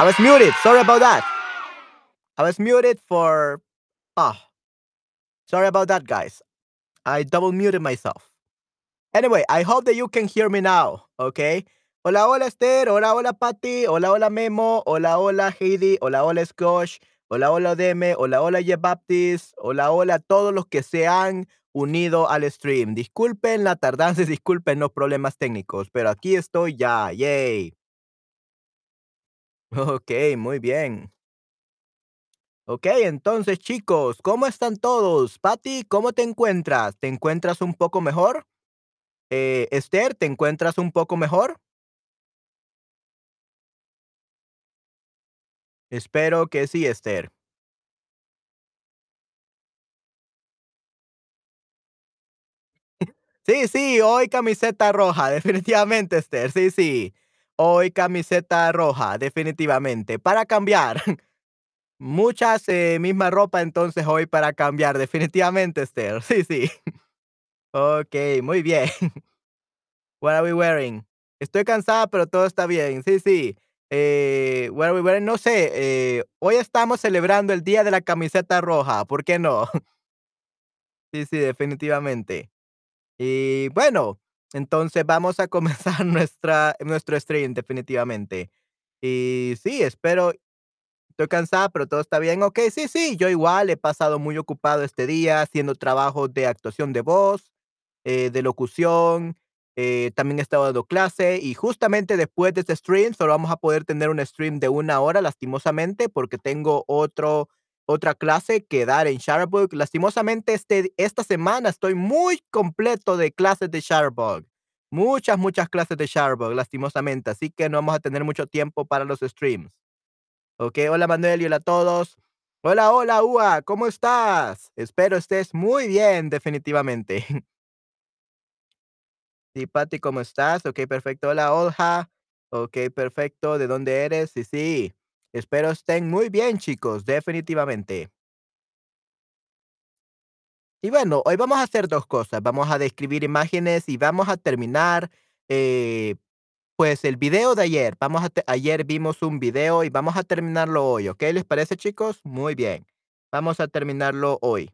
I was muted. Sorry about that. I was muted for. Oh, sorry about that, guys. I double muted myself. Anyway, I hope that you can hear me now. Okay. Hola, hola Esther. Hola, hola Patty. Hola, hola Memo. Hola, hola Heidi. Hola, hola Scosh. Hola, hola Deme. Hola, hola Ye. Hola, hola todos los que se han unido al stream. Disculpen la tardanza, disculpen los problemas técnicos, pero aquí estoy ya. Yay. Ok, muy bien. Ok, entonces chicos, ¿cómo están todos? Patty, ¿cómo te encuentras? ¿Te encuentras un poco mejor? Eh, Esther, ¿te encuentras un poco mejor? Espero que sí, Esther. Sí, sí, hoy camiseta roja, definitivamente, Esther. Sí, sí. Hoy camiseta roja, definitivamente. Para cambiar. Muchas eh, misma ropa, entonces hoy para cambiar, definitivamente, Esther. Sí, sí. Ok, muy bien. What are we wearing? Estoy cansada, pero todo está bien. Sí, sí. Eh, what are we wearing? No sé. Eh, hoy estamos celebrando el día de la camiseta roja. ¿Por qué no? Sí, sí, definitivamente. Y bueno, entonces vamos a comenzar nuestra, nuestro stream, definitivamente. Y sí, espero. Estoy cansada, pero todo está bien. Ok, sí, sí, yo igual he pasado muy ocupado este día haciendo trabajos de actuación de voz, eh, de locución. eh, también he estado dando clase y justamente después de este stream solo vamos a poder tener un stream de una hora, lastimosamente, porque tengo otro, otra clase que dar en Shutterbug. Lastimosamente, este, esta semana estoy muy completo de clases de Shutterbug. Muchas, muchas clases de Shutterbug, lastimosamente. Así que no vamos a tener mucho tiempo para los streams. Ok, hola Manuel y hola a todos. Hola, hola, Ua, ¿cómo estás? Espero estés muy bien, definitivamente. Sí, Pati, ¿cómo estás? Ok, perfecto. Hola, Olja. Ok, perfecto. ¿De dónde eres? Sí, sí. Espero estén muy bien, chicos, definitivamente. Y bueno, hoy vamos a hacer dos cosas. Vamos a describir imágenes y vamos a terminar, eh, pues, el video de ayer. Vamos a ayer vimos un video y vamos a terminarlo hoy, ¿ok? ¿Les parece, chicos? Muy bien. Vamos a terminarlo hoy.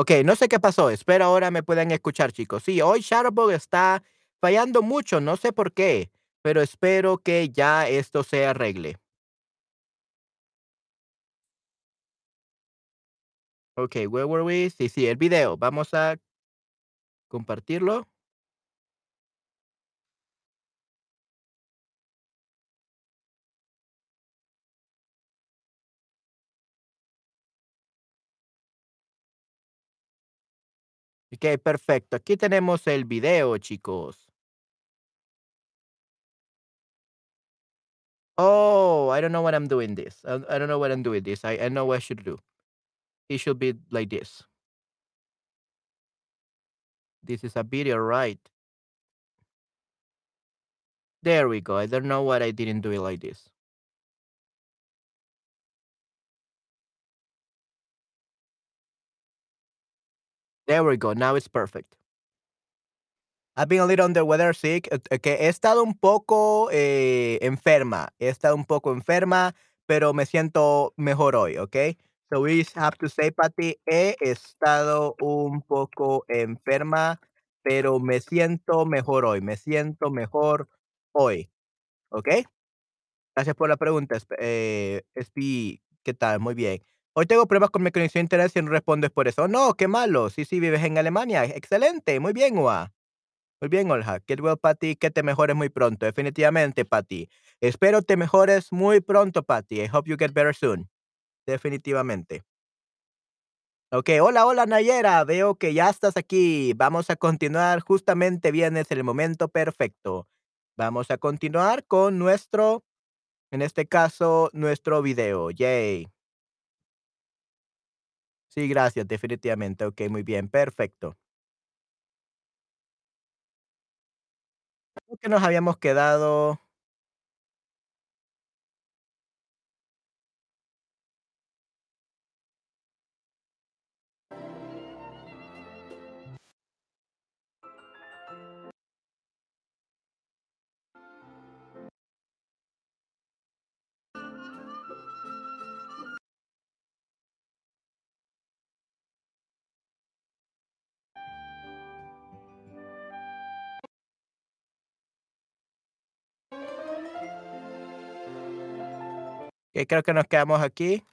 Ok, no sé qué pasó. Espero ahora me puedan escuchar, chicos. Sí, hoy Shutterbug está fallando mucho, no sé por qué, pero espero que ya esto se arregle. Ok, where were we? Sí, sí, el video. Vamos a compartirlo. Ok, perfecto. Aquí tenemos el video, chicos. Oh, I don't know what I'm doing this. I, I don't know what I'm doing this. I, I know what I should do. It should be like this. This is a video, right? There we go. I don't know what I didn't do it like this. There we go. Now it's perfect. I've been a little under weather sick, eh, eh, que he estado un poco eh, enferma, he estado un poco enferma, pero me siento mejor hoy, ¿ok? So we have to say, Patty, he estado un poco enferma, pero me siento mejor hoy, me siento mejor hoy, ¿ok? Gracias por la pregunta, eh, Espi, ¿qué tal? Muy bien. Hoy tengo problemas con mi conexión a internet si no respondes por eso. No, qué malo. Sí, sí, vives en Alemania. Excelente, muy bien, Ua. Muy bien, Olja. Get well, Patty. Que te mejores muy pronto. Definitivamente, Patty. Espero te mejores muy pronto, Patty. I hope you get better soon. Definitivamente. Ok, hola, hola, Nayera. Veo que ya estás aquí. Vamos a continuar. Justamente vienes en el momento perfecto. Vamos a continuar con nuestro, en este caso, nuestro video. Yay. Sí, gracias, definitivamente. Ok, muy bien, perfecto. Creo que nos habíamos quedado. Creo que nos quedamos aquí.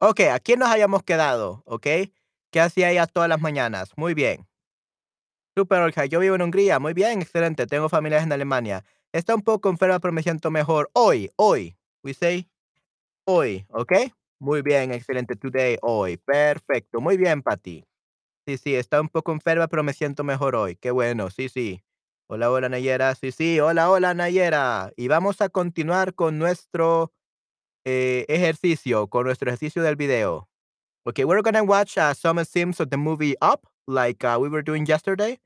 Ok, aquí nos hayamos quedado, ¿ok? ¿Qué hacía ella todas las mañanas? Muy bien. Super, Olga. Yo vivo en Hungría. Muy bien, excelente. Tengo familias en Alemania. Está un poco enferma, pero me siento mejor. Hoy, hoy. We say hoy, ¿ok? Muy bien, excelente. Today, hoy. Perfecto. Muy bien, Patty. Sí, sí, está un poco enferma, pero me siento mejor hoy. Qué bueno. Sí, sí. Hola, hola, Nayera. Sí, sí. Hola, hola, Nayera. Y vamos a continuar con nuestro eh, ejercicio, con nuestro ejercicio del video. Okay, we're gonna watch uh, some scenes of the movie Up, like uh, we were doing yesterday,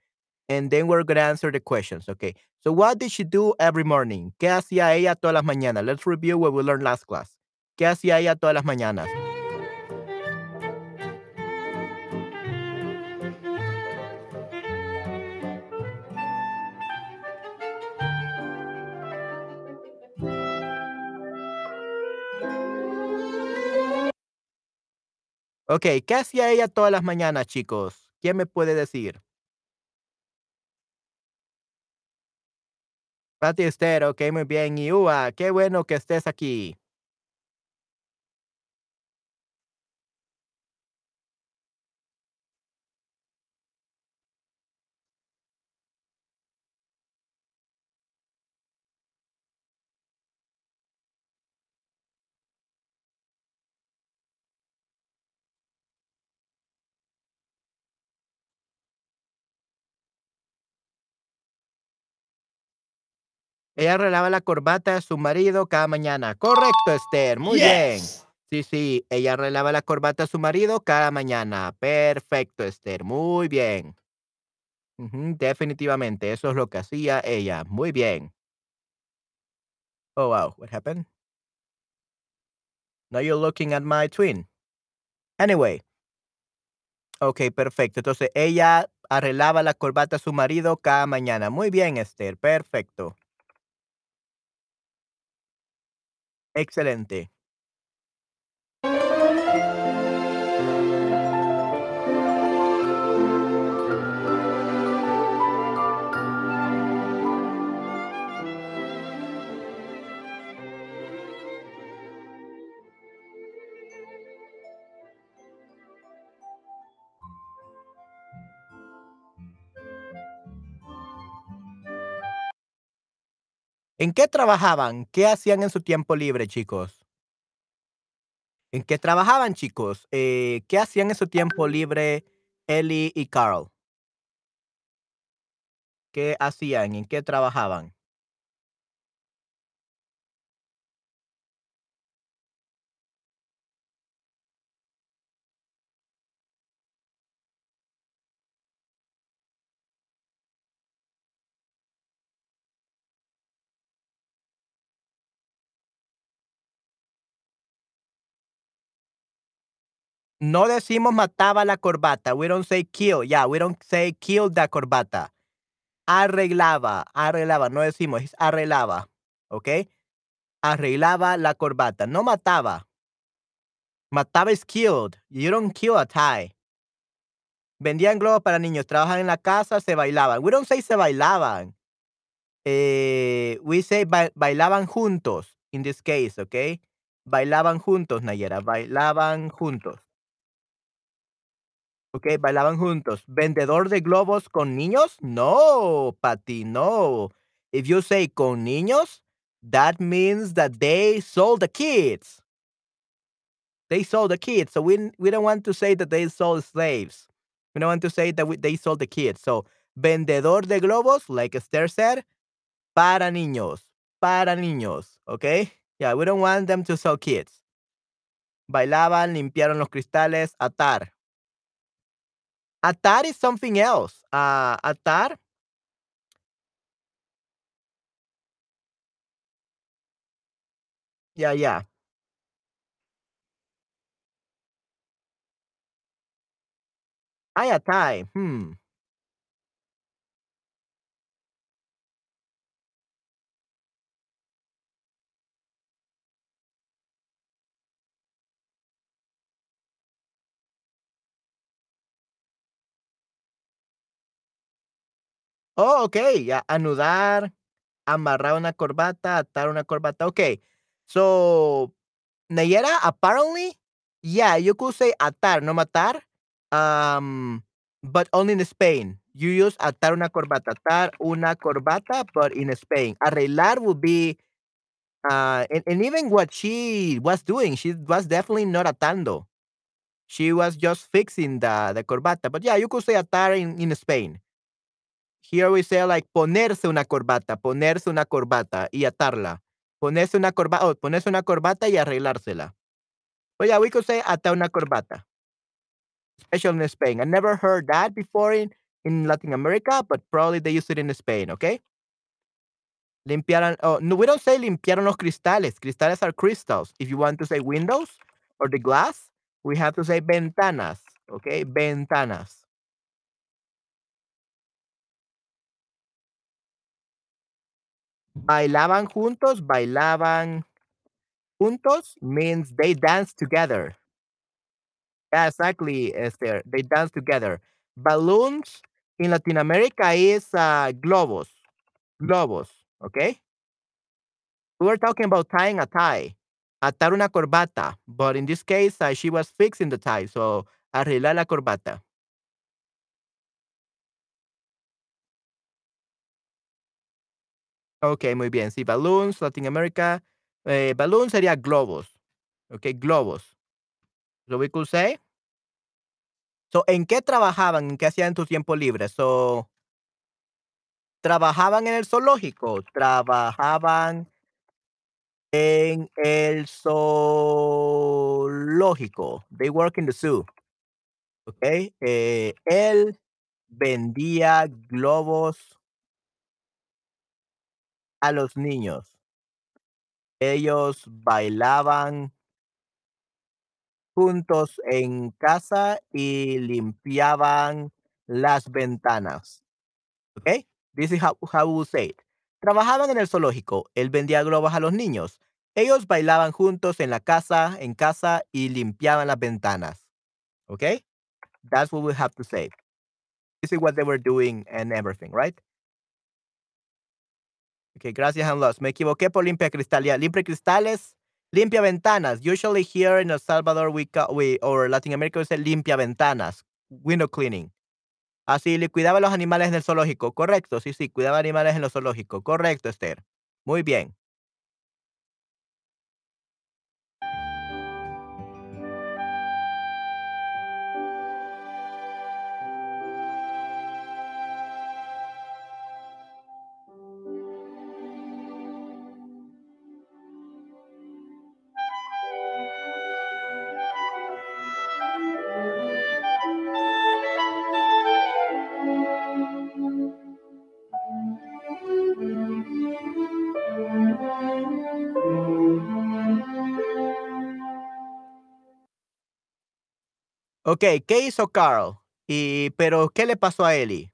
and then we're gonna answer the questions. Okay, so what did she do every morning? ¿Qué hacía ella todas las mañanas? Let's review what we learned last class. ¿Qué hacía ella todas las mañanas? Ok, ¿qué hacía ella todas las mañanas, chicos? ¿Quién me puede decir? Pati Esther, ok, muy bien. Y Ua, qué bueno que estés aquí. Ella arreglaba la corbata de su marido cada mañana. Correcto, Esther. Muy bien. Sí, sí. Ella arreglaba la corbata de su marido cada mañana. Perfecto, Esther. Muy bien. Definitivamente. Eso es lo que hacía ella. Muy bien. Oh, wow. What happened? Now you're looking at my twin. Anyway. Ok, perfecto. Entonces, ella arreglaba la corbata de su marido cada mañana. Muy bien, Esther. Perfecto. Excelente. ¿En qué trabajaban? ¿Qué hacían en su tiempo libre, chicos? ¿En qué trabajaban, chicos? Eh, ¿qué hacían en su tiempo libre Ellie y Carl? ¿Qué hacían? ¿En qué trabajaban? No decimos mataba la corbata. We don't say kill. Yeah, we don't say kill the corbata. Arreglaba, arreglaba. No decimos, es arreglaba. ¿Ok? Arreglaba la corbata. No mataba. Mataba is killed. You don't kill a tie. Vendían globos para niños. Trabajan en la casa, se bailaban. We don't say se bailaban. Eh, we say ba bailaban juntos. In this case, ¿ok? Bailaban juntos, Nayera. Bailaban juntos. Ok, bailaban juntos. ¿Vendedor de globos con niños? No, Patty, no. If you say con niños, that means that they sold the kids. They sold the kids. So we, we don't want to say that they sold slaves. We don't want to say that we, they sold the kids. So, vendedor de globos, like Esther said, para niños. Para niños. Okay? Yeah, we don't want them to sell kids. Bailaban, limpiaron los cristales, atar. Atar is something else. Uh, atar. Yeah, yeah. I atai. Hmm. Oh, okay. ya, anudar, amarrar una corbata, atar una corbata. Okay. So, Nayera, apparently, yeah, you could say atar, no matar, um, but only in Spain. You use atar una corbata, atar una corbata, but in Spain. Arreglar would be, uh, and and even what she was doing, she was definitely not atando. She was just fixing the the corbata. But yeah, you could say atar in in Spain. Here we say like ponerse una corbata, ponerse una corbata y atarla. Ponerse una corba oh, ponerse una corbata y arreglársela. But yeah, we could say atar una corbata, especially in Spain. I never heard that before in in Latin America, but probably they use it in Spain, okay? Limpiaran oh, no, we don't say limpiaron los cristales. Cristales are crystals. If you want to say windows or the glass, we have to say ventanas, okay? Ventanas. Bailaban juntos, bailaban juntos means they dance together. Yeah, exactly, Esther. They dance together. Balloons in Latin America is uh, globos. Globos, okay? We were talking about tying a tie. Atar una corbata. But in this case, uh, she was fixing the tie. So, arreglar la corbata. Okay, muy bien. Sí, balloons, Latin America. Eh, balloon sería globos. Okay, globos. So we could say. So, ¿en qué trabajaban? ¿En qué hacían en tu tiempo libre? So, ¿trabajaban en el zoológico? Trabajaban en el zoológico. They work in the zoo. Okay. Eh, él vendía globos a los niños. Ellos bailaban juntos en casa y limpiaban las ventanas. Okay. This is how, how we say it. Trabajaban en el zoológico. Él vendía globos a los niños. Ellos bailaban juntos en la casa, en casa y limpiaban las ventanas. Okay. That's what we have to say. This is what they were doing and everything, right? Okay, gracias, lost. Me equivoqué por limpia cristal. Yeah, limpia cristales, limpia ventanas. Usually here in El Salvador, we, we or Latin America, we say limpia ventanas, window cleaning. Así, le cuidaba los animales en el zoológico. Correcto, sí, sí, cuidaba animales en el zoológico. Correcto, Esther. Muy bien. Ok, ¿qué hizo Carl? Y, pero, ¿qué le pasó a Ellie?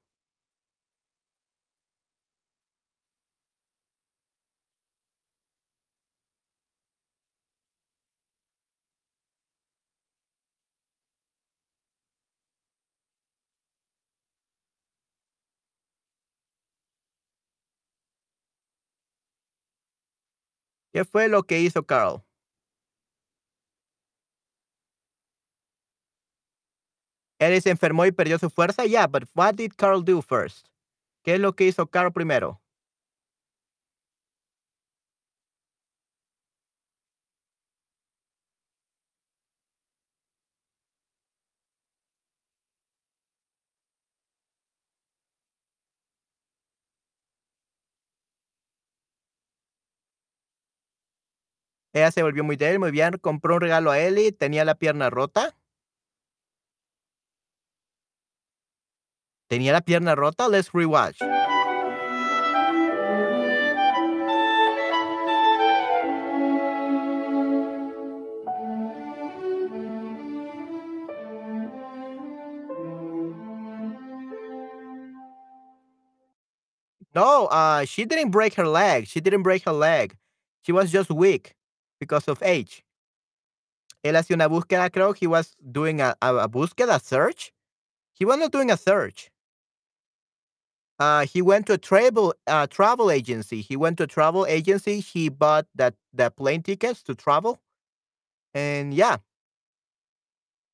¿Qué fue lo que hizo Carl? Ellie se enfermó y perdió su fuerza. Yeah, but what did Carl do first? ¿Qué es lo que hizo Carl primero? Ella se volvió muy débil, muy bien, compró un regalo a Ellie, tenía la pierna rota. ¿Tenía la pierna rota? Let's rewatch. No, uh, she didn't break her leg. She didn't break her leg. She was just weak because of age. Él hacía una búsqueda, creo. He was doing a, a, a búsqueda, search. He was not doing a search. Uh, he went to a travel uh, travel agency. He went to a travel agency. He bought that the plane tickets to travel, and yeah.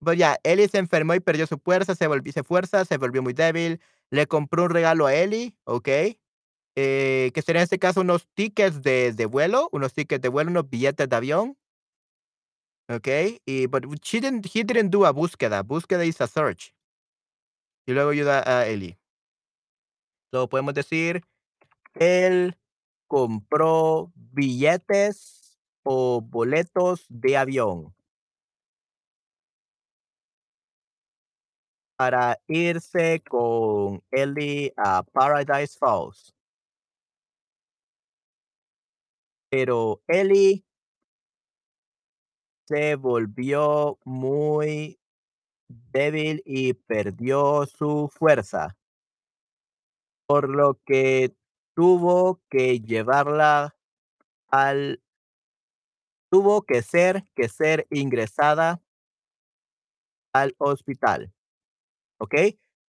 But yeah, Ellie se enfermó y perdió su fuerza, se volvió, se fuerza, se volvió muy débil. Le compró un regalo a Ellie, ¿ok? Eh, que sería en este caso unos tickets de, de vuelo, unos tickets de vuelo, unos billetes de avión. ¿Ok? Y, but she didn't, he didn't do a búsqueda. Búsqueda is a search. Y luego ayuda a Ellie. Podemos decir, él compró billetes o boletos de avión. Para irse con Ellie a Paradise Falls. Pero Ellie se volvió muy débil y perdió su fuerza. Por lo que tuvo que llevarla al tuvo que ser que ser ingresada al hospital, ¿ok?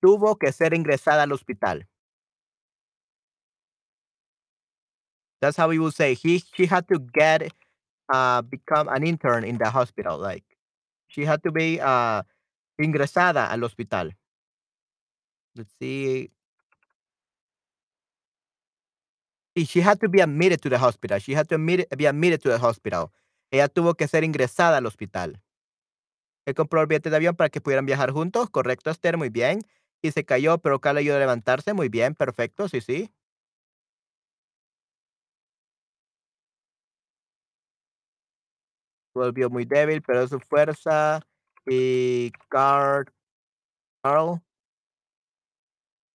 Tuvo que ser ingresada al hospital. That's how we would say he she had to get uh become an intern in the hospital, like she had to be uh ingresada al hospital. Let's see. She had to be admitted to the hospital. She had to admit, be admitted to the hospital. Ella tuvo que ser ingresada al hospital. Él compró el billete de avión para que pudieran viajar juntos. Correcto, Esther, muy bien. Y se cayó, pero Carl ayudó a levantarse. Muy bien, perfecto, sí, sí. Volvió muy débil, pero su fuerza. Y Carl, Carl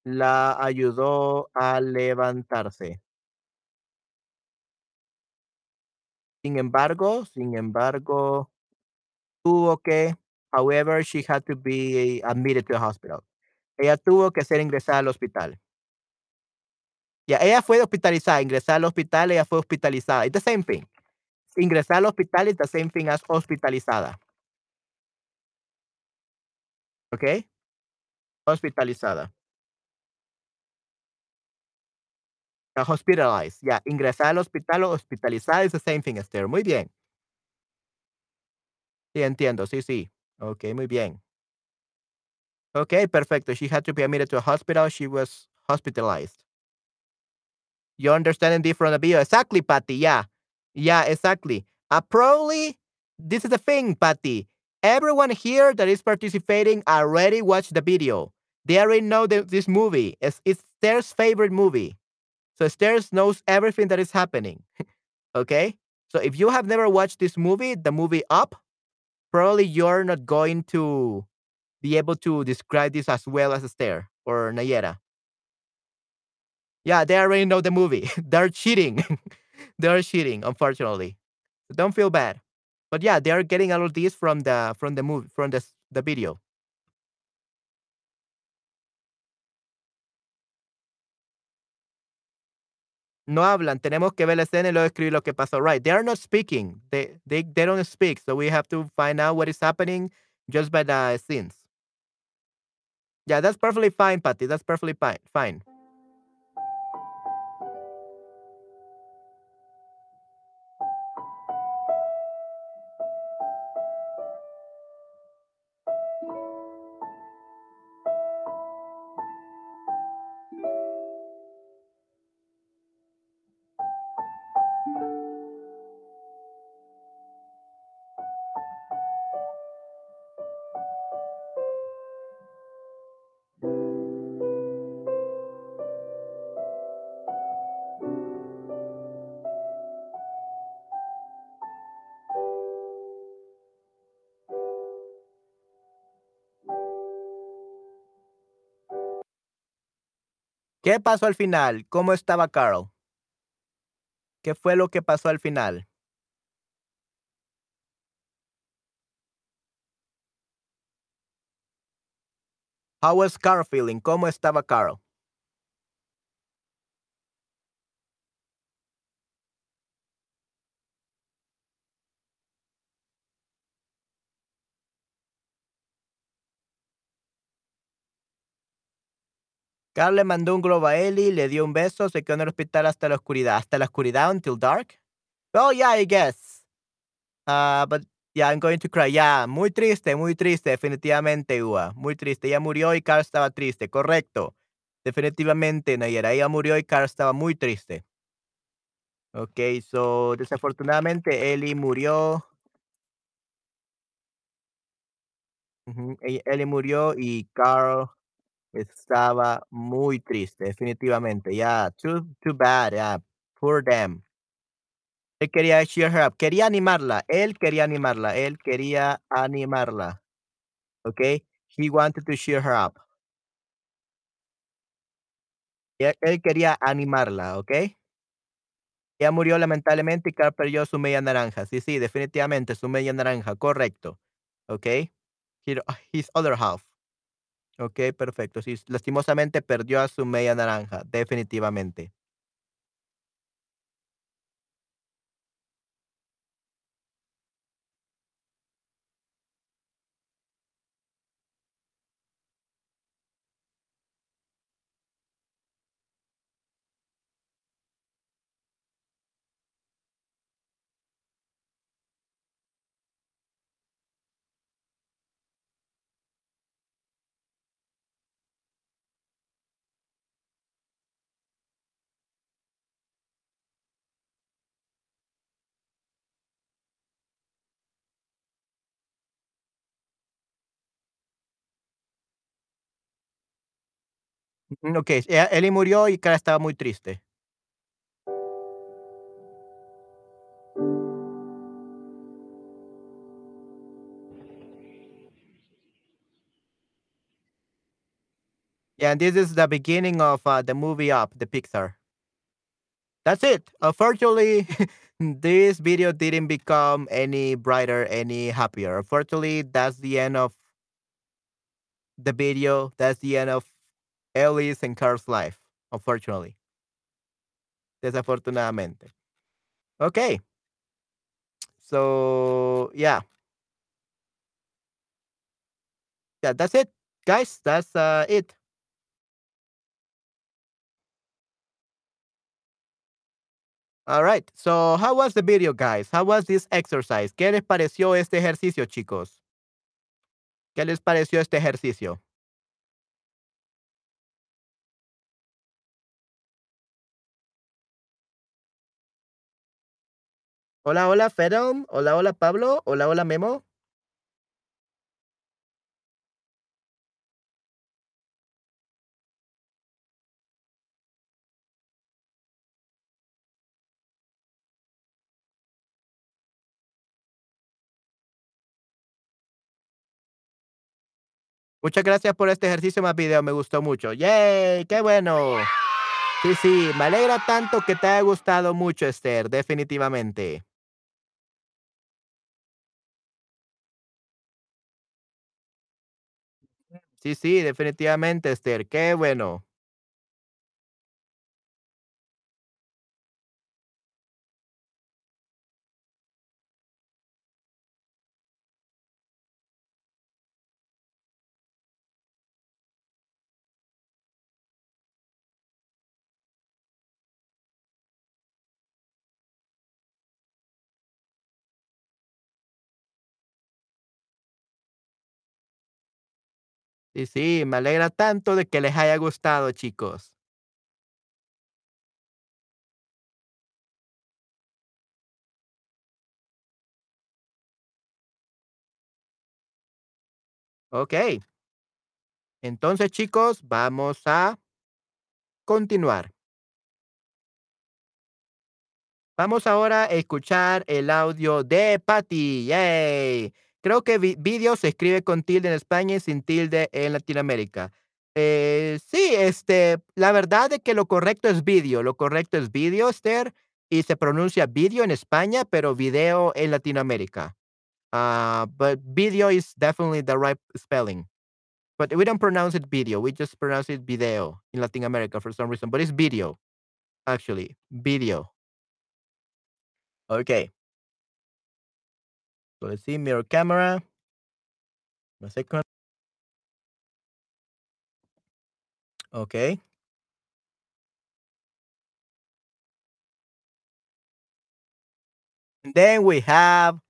la ayudó a levantarse. Sin embargo, sin embargo, tuvo que, however, she had to be admitted to the hospital. Ella tuvo que ser ingresada al hospital. Ya, ella fue hospitalizada, ingresada al hospital, ella fue hospitalizada. It's the same thing. Ingresar al hospital is the same thing as hospitalizada. ¿Ok? Hospitalizada. Uh, hospitalized. Yeah, ingresar al hospital o hospitalizada is the same thing, Esther. Muy bien. Sí, entiendo. Sí, sí. Ok, muy bien. Ok, perfecto. She had to be admitted to a hospital. She was hospitalized. You're understanding this from the video. Exactly, Patty. Yeah. Yeah, exactly. Uh, probably, this is the thing, Patty. Everyone here that is participating already watched the video. They already know the, this movie. It's, it's Esther's favorite movie. So Esther knows everything that is happening. okay? So if you have never watched this movie, the movie Up, probably you're not going to be able to describe this as well as Esther or Nayera. Yeah, they already know the movie. They're cheating. They're cheating, unfortunately. Don't feel bad. But yeah, they are getting all of these from the from the movie from the the video. No hablan, tenemos que ver la escena y luego escribir lo que pasó. Right, they are not speaking. They, they, they don't speak. So we have to find out what is happening just by the scenes. Yeah, that's perfectly fine, Patty. That's perfectly fine. Fine. ¿Qué pasó al final? ¿Cómo estaba Carl? ¿Qué fue lo que pasó al final? How was Carl feeling? ¿Cómo estaba Carl? Carl le mandó un globo a Ellie, le dio un beso, se quedó en el hospital hasta la oscuridad. ¿Hasta la oscuridad? Until dark? Oh, yeah, I guess. Uh, but yeah, I'm going to cry. Yeah, muy triste, muy triste, definitivamente, Ua. Muy triste. Ella murió y Carl estaba triste. Correcto. Definitivamente, Nayera. Ella murió y Carl estaba muy triste. Ok, so, desafortunadamente, Ellie murió. E- Ellie murió y Carl estaba muy triste, definitivamente. Yeah, too, too bad. Yeah, poor them. Él quería cheer her up, quería animarla, él quería animarla, él quería animarla, ¿okey? He wanted to cheer her up. Él él quería animarla, ¿okey? Ella murió lamentablemente y Carl perdió su media naranja. Sí, sí, definitivamente, su media naranja, correcto. His his other half. Okey, perfecto. Sí, lastimosamente perdió a su media naranja, definitivamente. Okey, ella Ellie murió y Carl estaba muy triste. Yeah, and this is the beginning of, uh, the movie Up, the Pixar. That's it. Unfortunately, this video didn't become any brighter, any happier. Unfortunately, that's the end of the video. That's the end of Ellie's and Carl's life, unfortunately. Desafortunadamente. Okay. So, yeah. Yeah, that's it, guys. That's, uh, it. Alright. So, how was the video, guys? How was this exercise? ¿Qué les pareció este ejercicio, chicos? ¿Qué les pareció este ejercicio? Hola, hola, Fedom. Hola, hola, Pablo. Hola, hola, Memo. Muchas gracias por este ejercicio más video, me gustó mucho. ¡Yay! ¡Qué bueno! Sí, sí, me alegra tanto que te haya gustado mucho, Esther, definitivamente. Sí, sí, definitivamente, Esther, qué bueno. Sí, sí, me alegra tanto de que les haya gustado, chicos. Okey. Entonces, chicos, vamos a continuar. Vamos ahora a escuchar el audio de Patty, yay. Creo que vi video se escribe con tilde en España y sin tilde en Latinoamérica. Eh, sí, este, la verdad de que lo correcto es video, lo correcto es video, Esther, y se pronuncia video en España, pero video en Latinoamérica. Ah, but video is definitely the right spelling. But we don't pronounce it video, we just pronounce it video in Latin America for some reason, but it's video, actually, video. Okay. So let's see, mirror camera. My second. Okay. And Then we have,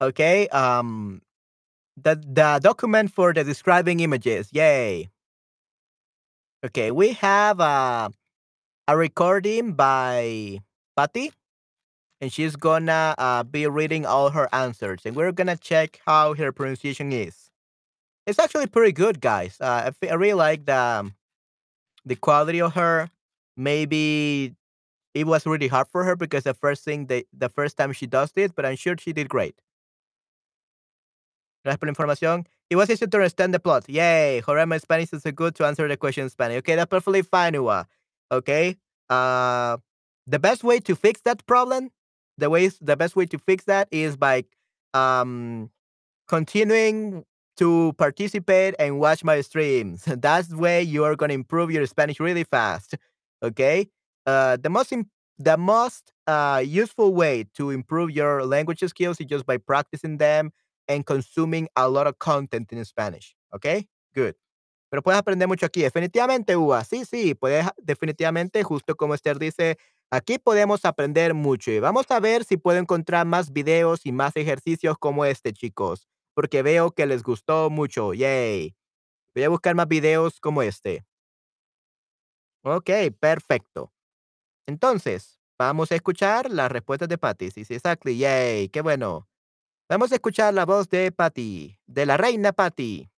okay, um, the the document for the describing images. Yay. Okay, we have uh, a recording by Patty, and she's gonna uh, be reading all her answers, and we're gonna check how her pronunciation is. It's actually pretty good, guys. Uh, I, really like the um, the quality of her. Maybe it was really hard for her because the first thing the the first time she does this, but I'm sure she did great. Gracias. It was easy to understand the plot. Yay! My Spanish is good to answer the question in Spanish. Okay, that's perfectly fine, Ua. Okay. Uh, the best way to fix that problem, the ways, the best way to fix that is by um continuing to participate and watch my streams. That's the way you are gonna improve your Spanish really fast. Okay. Uh, the most the most uh, useful way to improve your language skills is just by practicing them and consuming a lot of content in Spanish. Okay. Good. Pero puedes aprender mucho aquí. Definitivamente, Ua. Sí, sí, puedes, definitivamente, justo como Esther dice, aquí podemos aprender mucho. Y vamos a ver si puedo encontrar más videos y más ejercicios como este, chicos. Porque veo que les gustó mucho. Yay. Voy a buscar más videos como este. Ok, perfecto. Entonces, vamos a escuchar las respuestas de Patty. Sí, sí, exactly. Yay. Qué bueno. Vamos a escuchar la voz de Patty, de la reina Patty.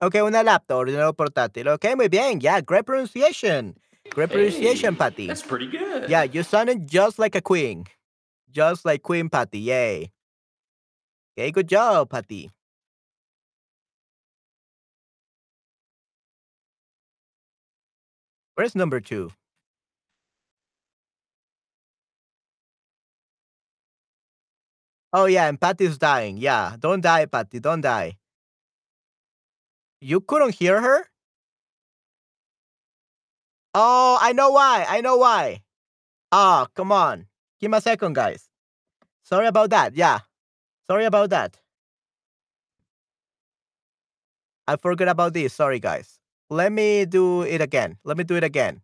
Okay, una laptop, ordenador portátil. Okay, muy bien. Yeah, great pronunciation. Great pronunciation, Hey, Patty. That's pretty good. Yeah, you sounded just like a queen. Just like Queen Patty. Yay. Okay, good job, Patty. Where's number two? Oh, yeah, and Patty's dying. Yeah, don't die, Patty. Don't die. You couldn't hear her? Oh, I know why. I know why. Ah, come on. Give me a second, guys. Sorry about that. Yeah. Sorry about that. I forgot about this. Sorry, guys. Let me do it again. Let me do it again.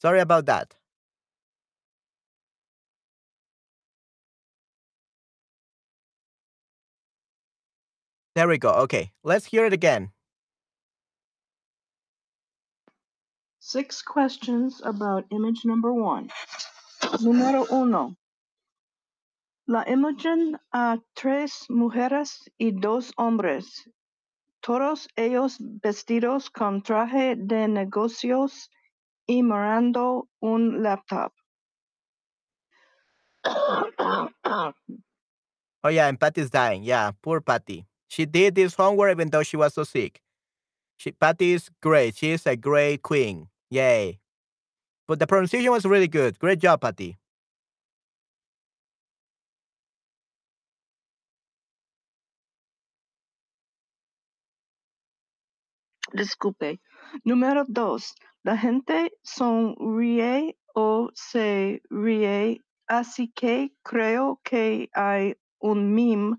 Sorry about that. There we go. Okay. Let's hear it again. Six questions about image number one. Número uno. La imagen a tres mujeres y dos hombres, todos ellos vestidos con traje de negocios y mirando un laptop. Oh, yeah, and Patty's dying. Yeah, poor Patty. She did this homework even though she was so sick. She, Patty is great. She is a great queen. Yay. But the pronunciation was really good. Great job, Patty. Disculpe. Número dos. La gente sonríe o se ríe, así que creo que hay un meme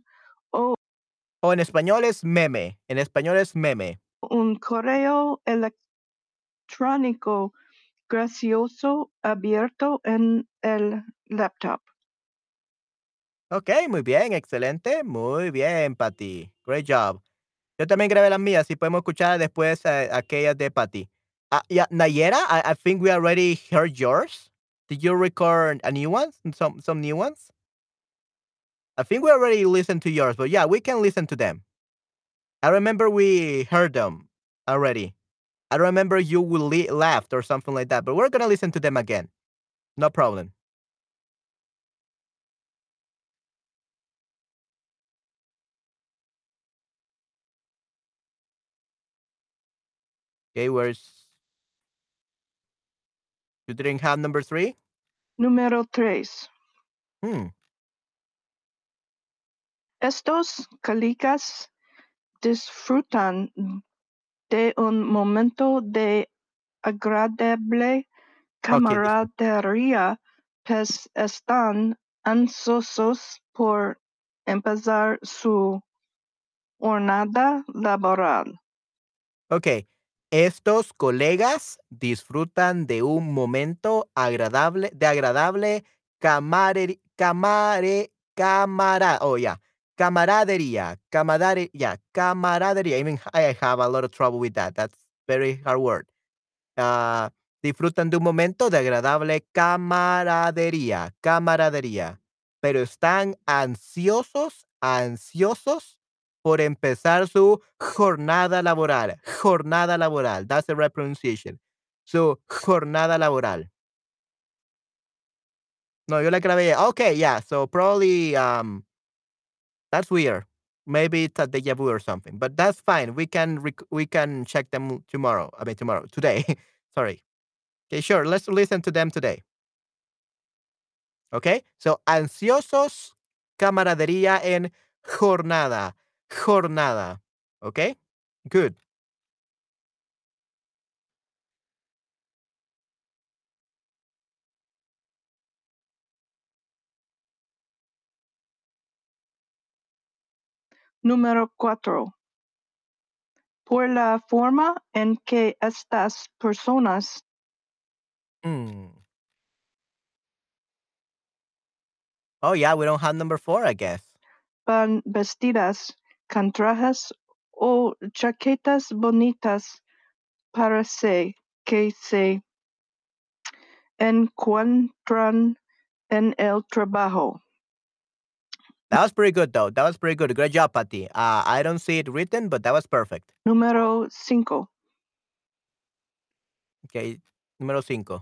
en español es meme. En español es meme. un correo electrónico gracioso abierto en el laptop. Ok, muy bien, excelente. Muy bien, Patty. Great job. Yo también grabé las mías y podemos escuchar después eh, aquellas de Patty. Uh, yeah, Nayera, I, I think we already heard yours. Did you record a new one? Some some new ones? I think we already listened to yours, but yeah, we can listen to them. I remember we heard them already. I remember you will le- laughed or something like that, but we're gonna listen to them again. No problem. Okay, where's you didn't have number three? Número tres. Hmm. Estos colegas disfrutan de un momento de agradable camaradería, pues están ansiosos por empezar su jornada laboral. Ok. Estos colegas disfrutan de un momento agradable, de agradable camare, camare, camara, oh yeah, camaradería, camaradería, yeah, camaradería. I mean, I have a lot of trouble with that. That's very hard word. Ah, disfrutan de un momento de agradable camaradería, camaradería, pero están ansiosos, ansiosos por empezar su jornada laboral, jornada laboral. That's the right pronunciation. Su jornada laboral. No, yo la grabé. Okay, yeah. So probably um that's weird. Maybe it's a deja vu or something, but that's fine. We can we can check them tomorrow. I mean tomorrow, today. Sorry. Okay, sure. Let's listen to them today. Okay. So ansiosos, camaradería en jornada, jornada. Okay. Good. Número cuatro. Por la forma en que estas personas Mm. Oh yeah, we don't have number four, I guess. van vestidas con trajes o chaquetas bonitas parece que se encuentran en el trabajo. That was pretty good though. That was pretty good. Great job, Patty. Uh, I don't see it written, but that was perfect. Número cinco. Okay. Número cinco.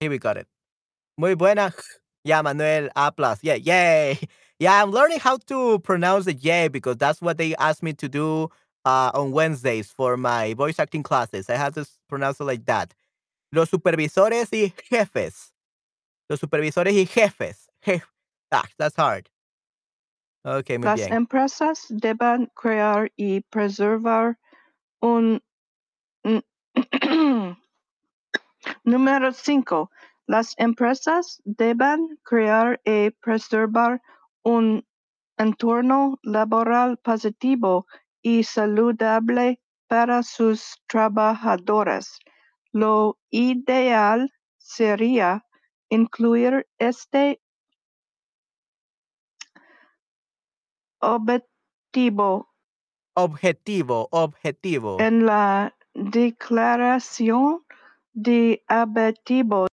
Here we got it. Muy buena. Yeah, Manuel A plus. Yeah, yay. Yeah, I'm learning how to pronounce the yay because that's what they asked me to do uh, on Wednesdays for my voice acting classes. I have to pronounce it like that. Los supervisores y jefes. Los supervisores y jefes. Jef- Ah, that's hard. Okay, muy Las bien. empresas deben crear y preservar un Número 5. Las empresas deben crear y preservar un entorno laboral positivo y saludable para sus trabajadores. Lo ideal sería incluir este objetivo Objetivo, objetivo. en la declaración de objetivos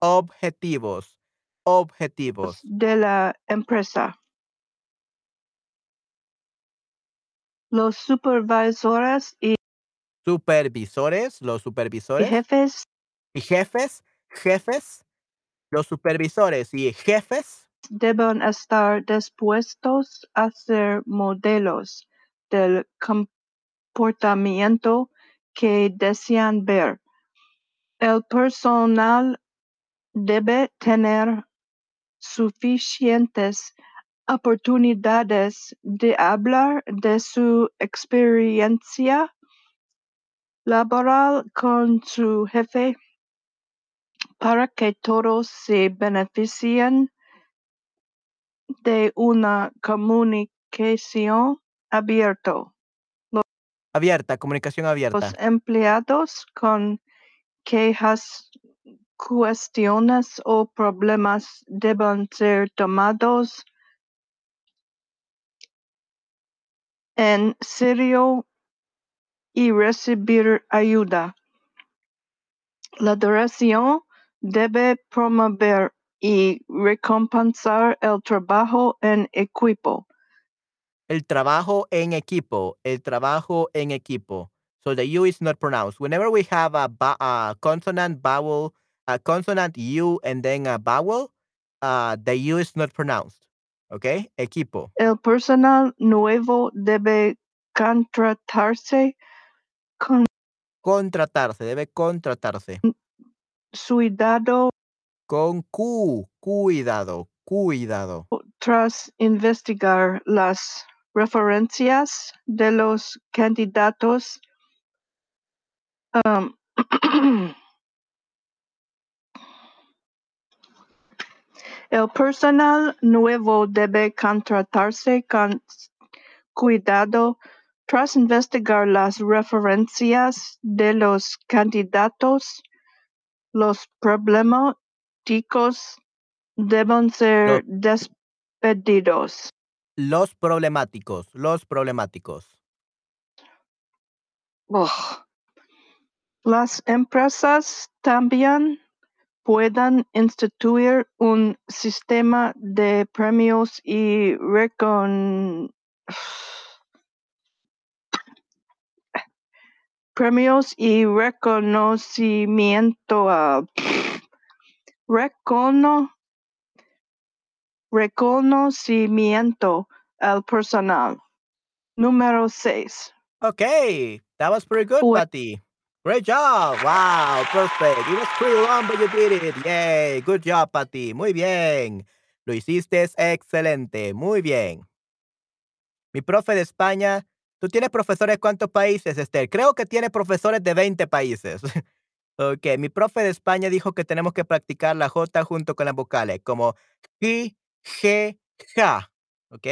Objetivos. Objetivos. de la empresa. Los supervisores y Supervisores, los supervisores. jefes y jefes, jefes, los supervisores y jefes deben estar dispuestos a ser modelos del comportamiento que desean ver. El personal debe tener suficientes oportunidades de hablar de su experiencia laboral con su jefe para que todos se beneficien de una comunicación abierta. abierta, comunicación Los abierta. empleados con quejas, cuestiones o problemas deben ser tomados en serio y recibir ayuda. La dirección debe promover y recompensar el trabajo en equipo. El trabajo en equipo, el trabajo en equipo. So the U is not pronounced. Whenever we have a, ba- a consonant vowel, a consonant U and then a vowel, uh, the U is not pronounced. Okay? Equipo. El personal nuevo debe contratarse con Contratarse, debe contratarse. Cuidado Con Q, cuidado, cuidado. Tras investigar las referencias de los candidatos, um, el personal nuevo debe contratarse con cuidado tras investigar las referencias de los candidatos. Los problemáticos deben ser despedidos. Los problemáticos, los problemáticos. Las empresas también puedan instituir un sistema de premios y recon premios y reconocimiento a recono reconocimiento al personal. Número 6. Okay, that was pretty good, Well- Patty. Great job. Wow, perfect. It was pretty long, but you did it. Yay. Good job, Patty. Muy bien. Lo hiciste excelente. Muy bien. Mi profe de España. ¿Tú tienes profesores de cuántos países, Esther? Creo que tiene profesores de 20 países. ok, mi profe de España dijo que tenemos que practicar la J junto con las vocales, como ji, je, ja. ¿Ok?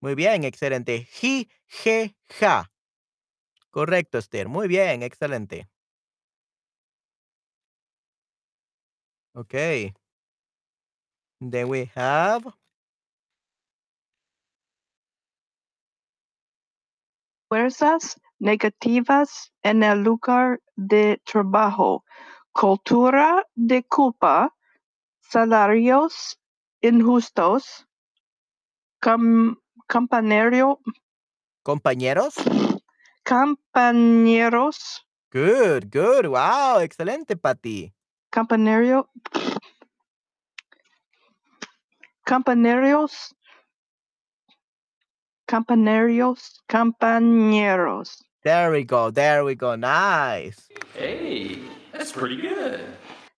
Muy bien, excelente. Ji, je, ja. Correcto, Esther. Muy bien, excelente. Okay. Then we have fuerzas negativas en el lugar de trabajo, cultura de culpa, salarios injustos, cam- compañero- compañeros. compañeros, Good, good. Wow, excelente, Patty. compañero, compañeros, compañeros, Campaneros. There we go. There we go. Nice. Hey, that's pretty good.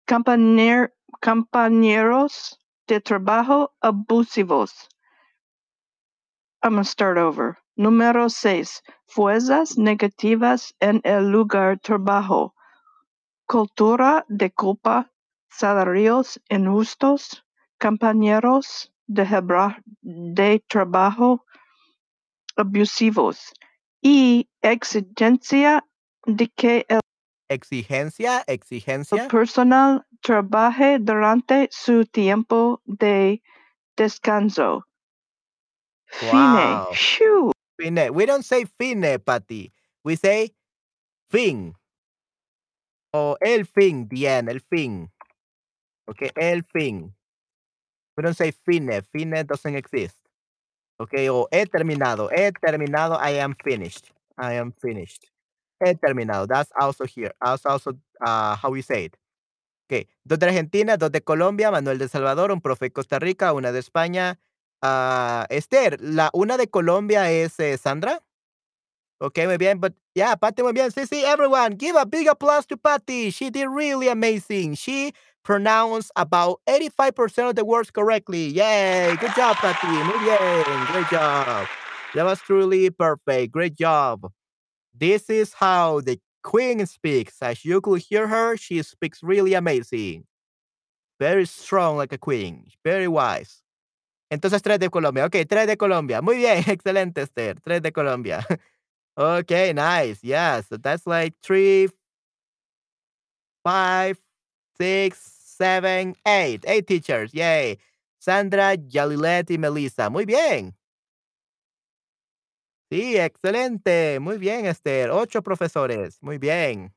Compañer- compañeros de trabajo abusivos. I'm gonna start over. Número 6. Fuerzas negativas en el lugar de trabajo. Cultura de culpa. Salarios injustos. Compañeros de, hebra- de trabajo abusivos. Y exigencia de que el Exigencia, el exigencia. personal trabaje durante su tiempo de descanso. Fine. Wow. Fine. We don't say fine, Patty. We say fin. O el fin, the end, el fin. Okay, el fin. We don't say fine. Fine doesn't exist. Okay, o he terminado. He terminado. I am finished. I am finished. He terminado. That's also here. That's also uh, how we say it. Okay. Dos de Argentina, dos de Colombia, Manuel de Salvador, un profe de Costa Rica, una de España. Ah, Esther, la una de Colombia es eh, Sandra. Okay, muy bien. But yeah, Patty, muy bien. Sí, sí, everyone, give a big applause to Patty. She did really amazing. She pronounced about 85% of the words correctly. Yay! Good job, Patty. Muy bien. Great job. That was truly perfect. Great job. This is how the queen speaks. As you could hear her, she speaks really amazing. Very strong like a queen. Very wise. Entonces, tres de Colombia. Ok, tres de Colombia. Muy bien. Excelente, Esther. Tres de Colombia. okay, nice. Yeah, so that's like three, five, six, seven, eight. Eight teachers. Yay. Sandra, Yalilet y Melissa. Muy bien. Sí, excelente. Muy bien, Esther. Ocho profesores. Muy bien.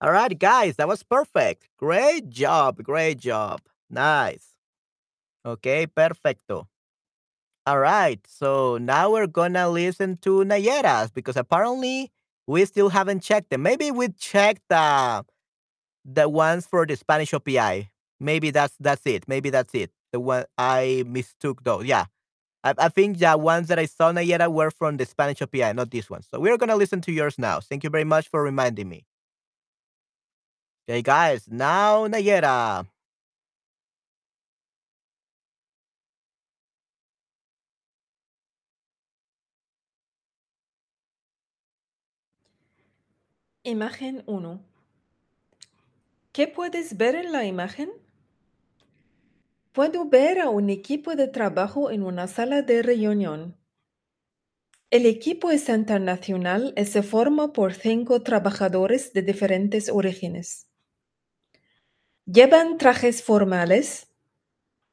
All right, guys, that was perfect. Great job. Great job. Nice. Okay, perfecto. All right, so now we're gonna listen to Nayeras because apparently we still haven't checked them. Maybe we checked uh, the ones for the Spanish OPI. Maybe that's that's it. Maybe that's it. The one I mistook though. Yeah. I, I think the ones that I saw Nayera were from the Spanish OPI, not this one. So we're gonna listen to yours now. Thank you very much for reminding me. Okay, guys, now Nayera. Imagen 1. ¿Qué puedes ver en la imagen? Puedo ver a un equipo de trabajo en una sala de reunión. El equipo es internacional y se forma por cinco trabajadores de diferentes orígenes. Llevan trajes formales.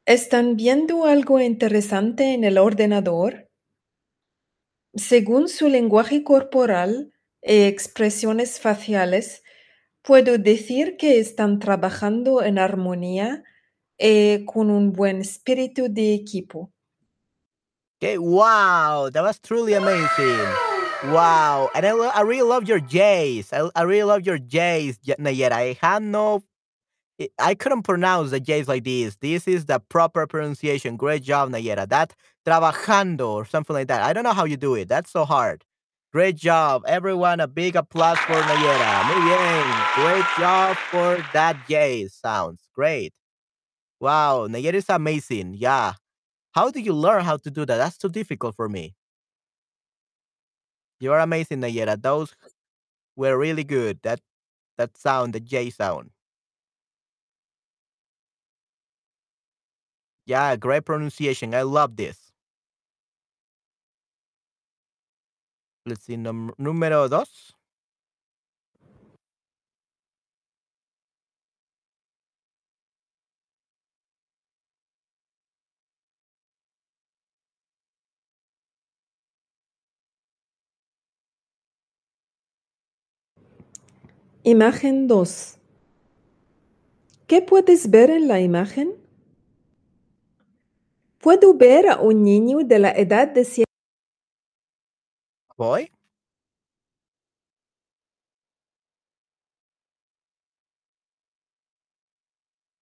¿Están viendo algo interesante en el ordenador? Según su lenguaje corporal e expresiones faciales, puedo decir que están trabajando en armonía y con un buen espíritu de equipo. Okay, wow, that was truly amazing. Wow, and I, I really love your J's. I, I really love your J's, Nayera. I had no, I- I couldn't pronounce the J's like this. This is the proper pronunciation. Great job, Nayera. That trabajando or something like that. I don't know how you do it. That's so hard. Great job, everyone. A big applause for Nayera. Muy bien. Great job for that J sounds. Great. Wow, Nayera is amazing. Yeah. How do you learn how to do that? That's too difficult for me. You are amazing, Nayera. Those were really good. That that sound, the J sound. Yeah, great pronunciation. I love this. Número dos. Imagen 2. ¿Qué puedes ver en la imagen? Puedo ver a un niño de la edad de 7 Boy.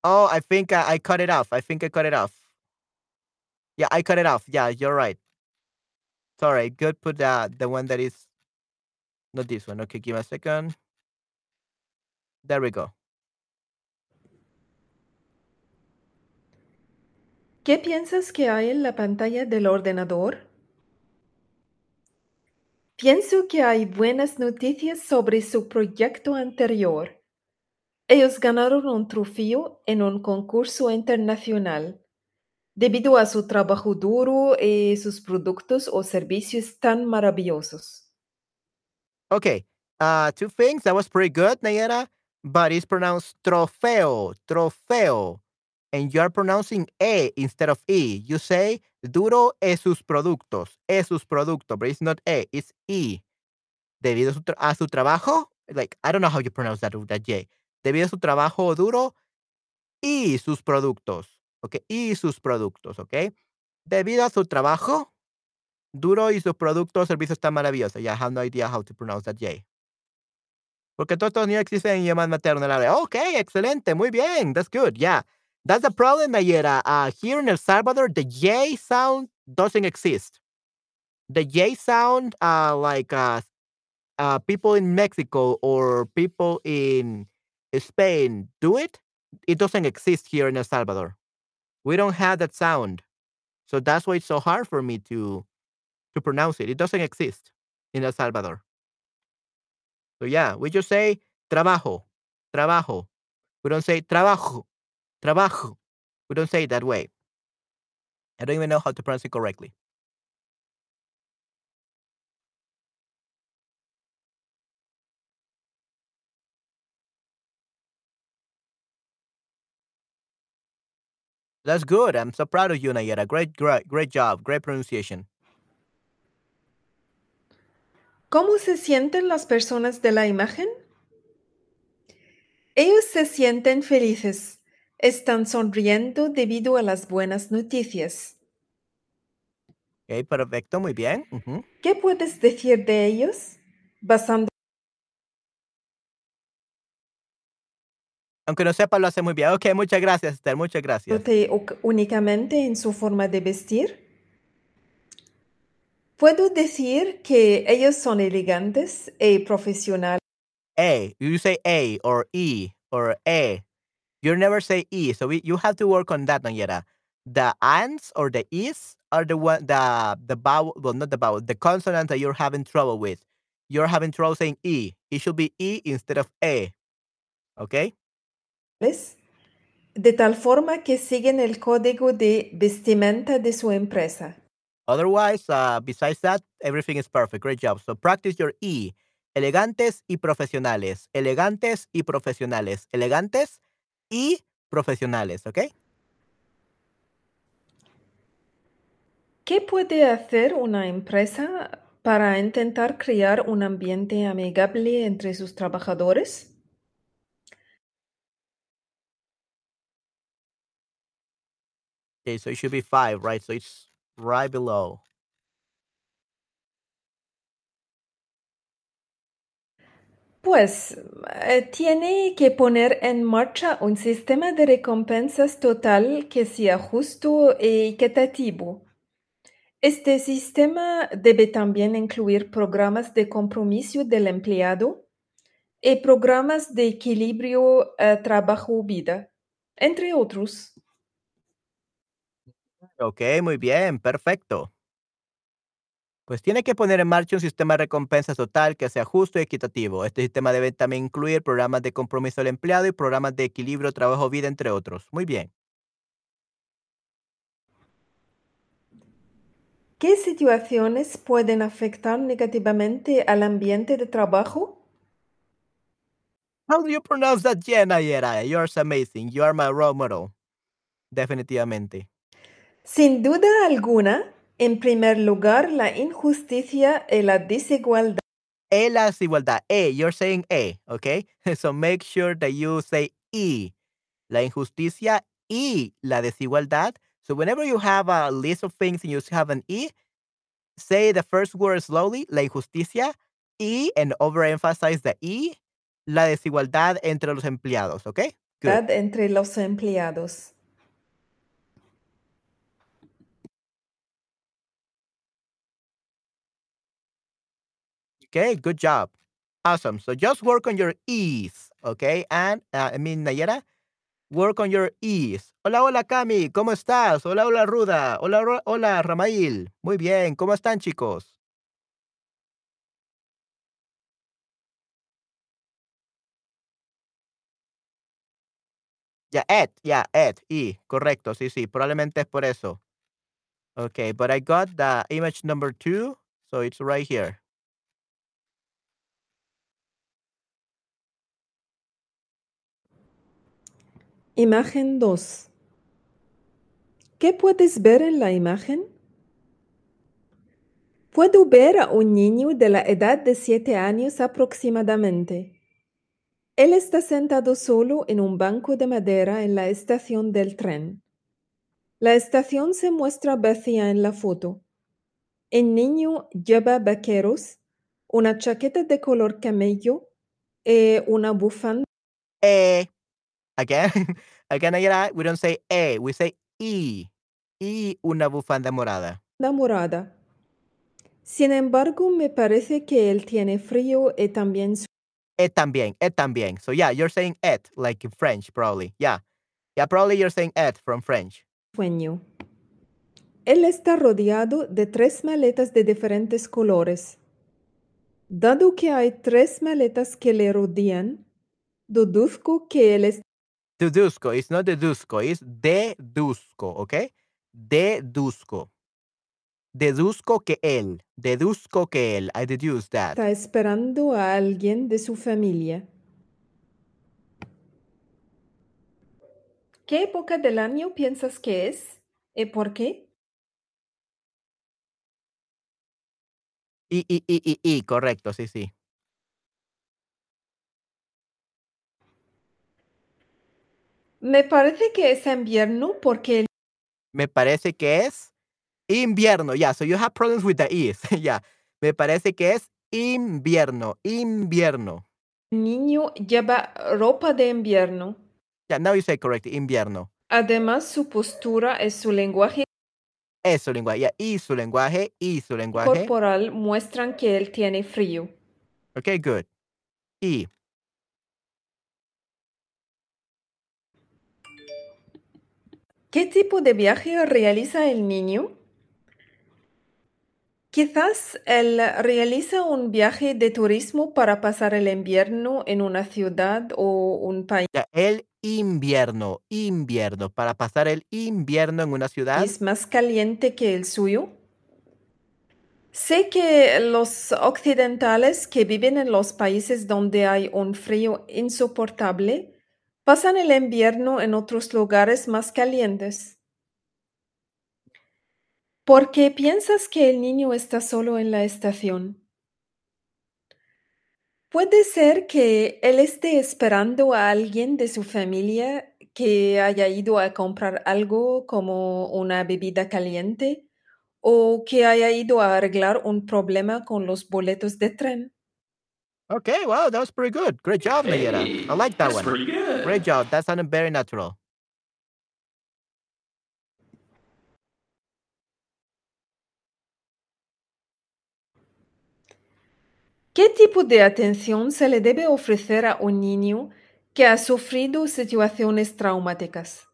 Oh, I think I, I cut it off. I think I cut it off. Yeah, I cut it off. Yeah, you're right. Sorry. Good. Put the the one that is not this one. Okay, give me a second. There we go. ¿Qué piensas que hay en la pantalla del ordenador? Pienso que hay buenas noticias sobre su proyecto anterior. Ellos ganaron un trofeo en un concurso internacional debido a su trabajo duro y sus productos o servicios tan maravillosos. Okay. Uh, two things. That was pretty good, Nayera, but it's pronounced trofeo, trofeo. And you are pronouncing E instead of E. You say duro es sus productos, es sus productos, but it's not E, it's E. Debido a su, tra- a su trabajo, like, I don't know how you pronounce that, that J. Debido a su trabajo duro y sus productos. Okay, y sus productos, okay? Debido a su trabajo duro y sus productos, servicios tan maravillosos. Yeah, I have no idea how to pronounce that J. Porque todos estos niños existen en idiomas maternos. Ok, excelente, muy bien. That's good, yeah. That's the problem, Nayera. Uh, here in El Salvador, the J sound doesn't exist. The J sound, uh, like uh, uh, people in Mexico or people in Spain do it, it doesn't exist here in El Salvador. We don't have that sound. So that's why it's so hard for me to to pronounce it. It doesn't exist in El Salvador. So yeah, we just say trabajo, trabajo. We don't say trabajo, trabajo. We don't say it that way. I don't even know how to pronounce it correctly. That's good. I'm so proud of you, Nayera. Great, great, great job. Great pronunciation. ¿Cómo se sienten las personas de la imagen? Ellos se sienten felices. Están sonriendo debido a las buenas noticias. Okay, perfecto, muy bien. Ujú. ¿Qué puedes decir de ellos? Basando Aunque no sepa, lo hace muy bien. Ok, muchas gracias, Esther. Muchas gracias. Únicamente en su forma de vestir. Puedo decir que ellos son elegantes y profesionales. A. You say A or E or A. You never say E. So we, you have to work on that, Nayera. The ands or the E's are the one the the vowel well not the vowel, the consonants that you're having trouble with. you're having trouble saying E. It should be E instead of E. Okay? de tal forma que siguen el código de vestimenta de su empresa. Otherwise, uh, besides that, everything is perfect. Great job. So practice your E. Elegantes y profesionales. Elegantes y profesionales. Elegantes y profesionales. ¿Ok? ¿Qué puede hacer una empresa para intentar crear un ambiente amigable entre sus trabajadores? Okay, so it should be five, right? So it's right below. Pues eh, tiene que poner en marcha un sistema de recompensas total que sea justo e equitativo. Este sistema debe también incluir programas de compromiso del empleado y programas de equilibrio trabajo-vida, entre otros. Ok, muy bien, perfecto. Pues tiene que poner en marcha un sistema de recompensas total que sea justo y equitativo. Este sistema debe también incluir programas de compromiso del empleado y programas de equilibrio trabajo-vida, entre otros. Muy bien. ¿Qué situaciones pueden afectar negativamente al ambiente de trabajo? How do you pronounce that, Jenna Yera? You're amazing. You are my role model. Definitivamente. Sin duda alguna, en primer lugar, la injusticia y la desigualdad. E la desigualdad. E, you're saying E, okay? So make sure that you say E. La injusticia y la desigualdad. So whenever you have a list of things and you have an E, say the first word slowly, la injusticia, y, and overemphasize the E, la desigualdad entre los empleados, okay? Good. Entre los empleados. Okay, good job. Awesome. So just work on your E's, okay? And, uh, I mean, Nayera, work on your E's. Hola, hola, Cami, ¿cómo estás? Hola, hola, Ruda. Hola, hola, Ramail. Muy bien, ¿cómo están, chicos? Ya, yeah, Ed, ya, yeah, Ed, E, correcto, sí, sí, probablemente es por eso. Okay, but I got the image number two, so it's right here. Imagen 2. ¿Qué puedes ver en la imagen? Puedo ver a un niño de la edad de 7 años aproximadamente. Él está sentado solo en un banco de madera en la estación del tren. La estación se muestra vacía en la foto. El niño lleva vaqueros, una chaqueta de color camello y una bufanda. Eh. Again, again, we don't say A, we say E. Y una bufanda morada. La morada. Sin embargo, me parece que él tiene frío y también It también, it también. So yeah, you're saying it like in French, probably. Yeah. Yeah, probably you're saying it from French. Sueño. Él está rodeado de tres maletas de diferentes colores. Dado que hay tres maletas que le rodean, deduzco que él está Deduzco, it's not deduzco, it's deduzco, ¿ok? Deduzco. Deduzco que él, deduzco que él, I deduce that. Está esperando a alguien de su familia. ¿Qué época del año piensas que es? ¿Y por qué? Y, y, y, y, y, correcto, sí, sí. Me parece que es invierno porque... Me parece que es invierno. Yeah, so you have problems with the is. yeah. Me parece que es invierno, invierno. Niño lleva ropa de invierno. Yeah, now you say correct, invierno. Además, su postura y su lenguaje es su lenguaje, yeah, y su lenguaje, y su lenguaje. corporal muestran que él tiene frío. Okay, good. Y ¿Qué tipo de viaje realiza el niño? Quizás él realiza un viaje de turismo para pasar el invierno en una ciudad o un país Ya, el invierno, invierno, para pasar el invierno en una ciudad. más caliente que el suyo. Sé que los occidentales que viven en los países donde hay un frío insoportable pasan el invierno en otros lugares más calientes. ¿Por qué piensas que el niño está solo en la estación? Puede ser que él esté esperando a alguien de su familia que haya ido a comprar algo como una bebida caliente o que haya ido a arreglar un problema con los boletos de tren. Okay, wow, that was pretty good. Great job, Nayera. I like that that's one. pretty good. Great job. That sounded very natural. ¿Qué tipo de atención se le debe ofrecer a un niño que ha sufrido situaciones traumáticas?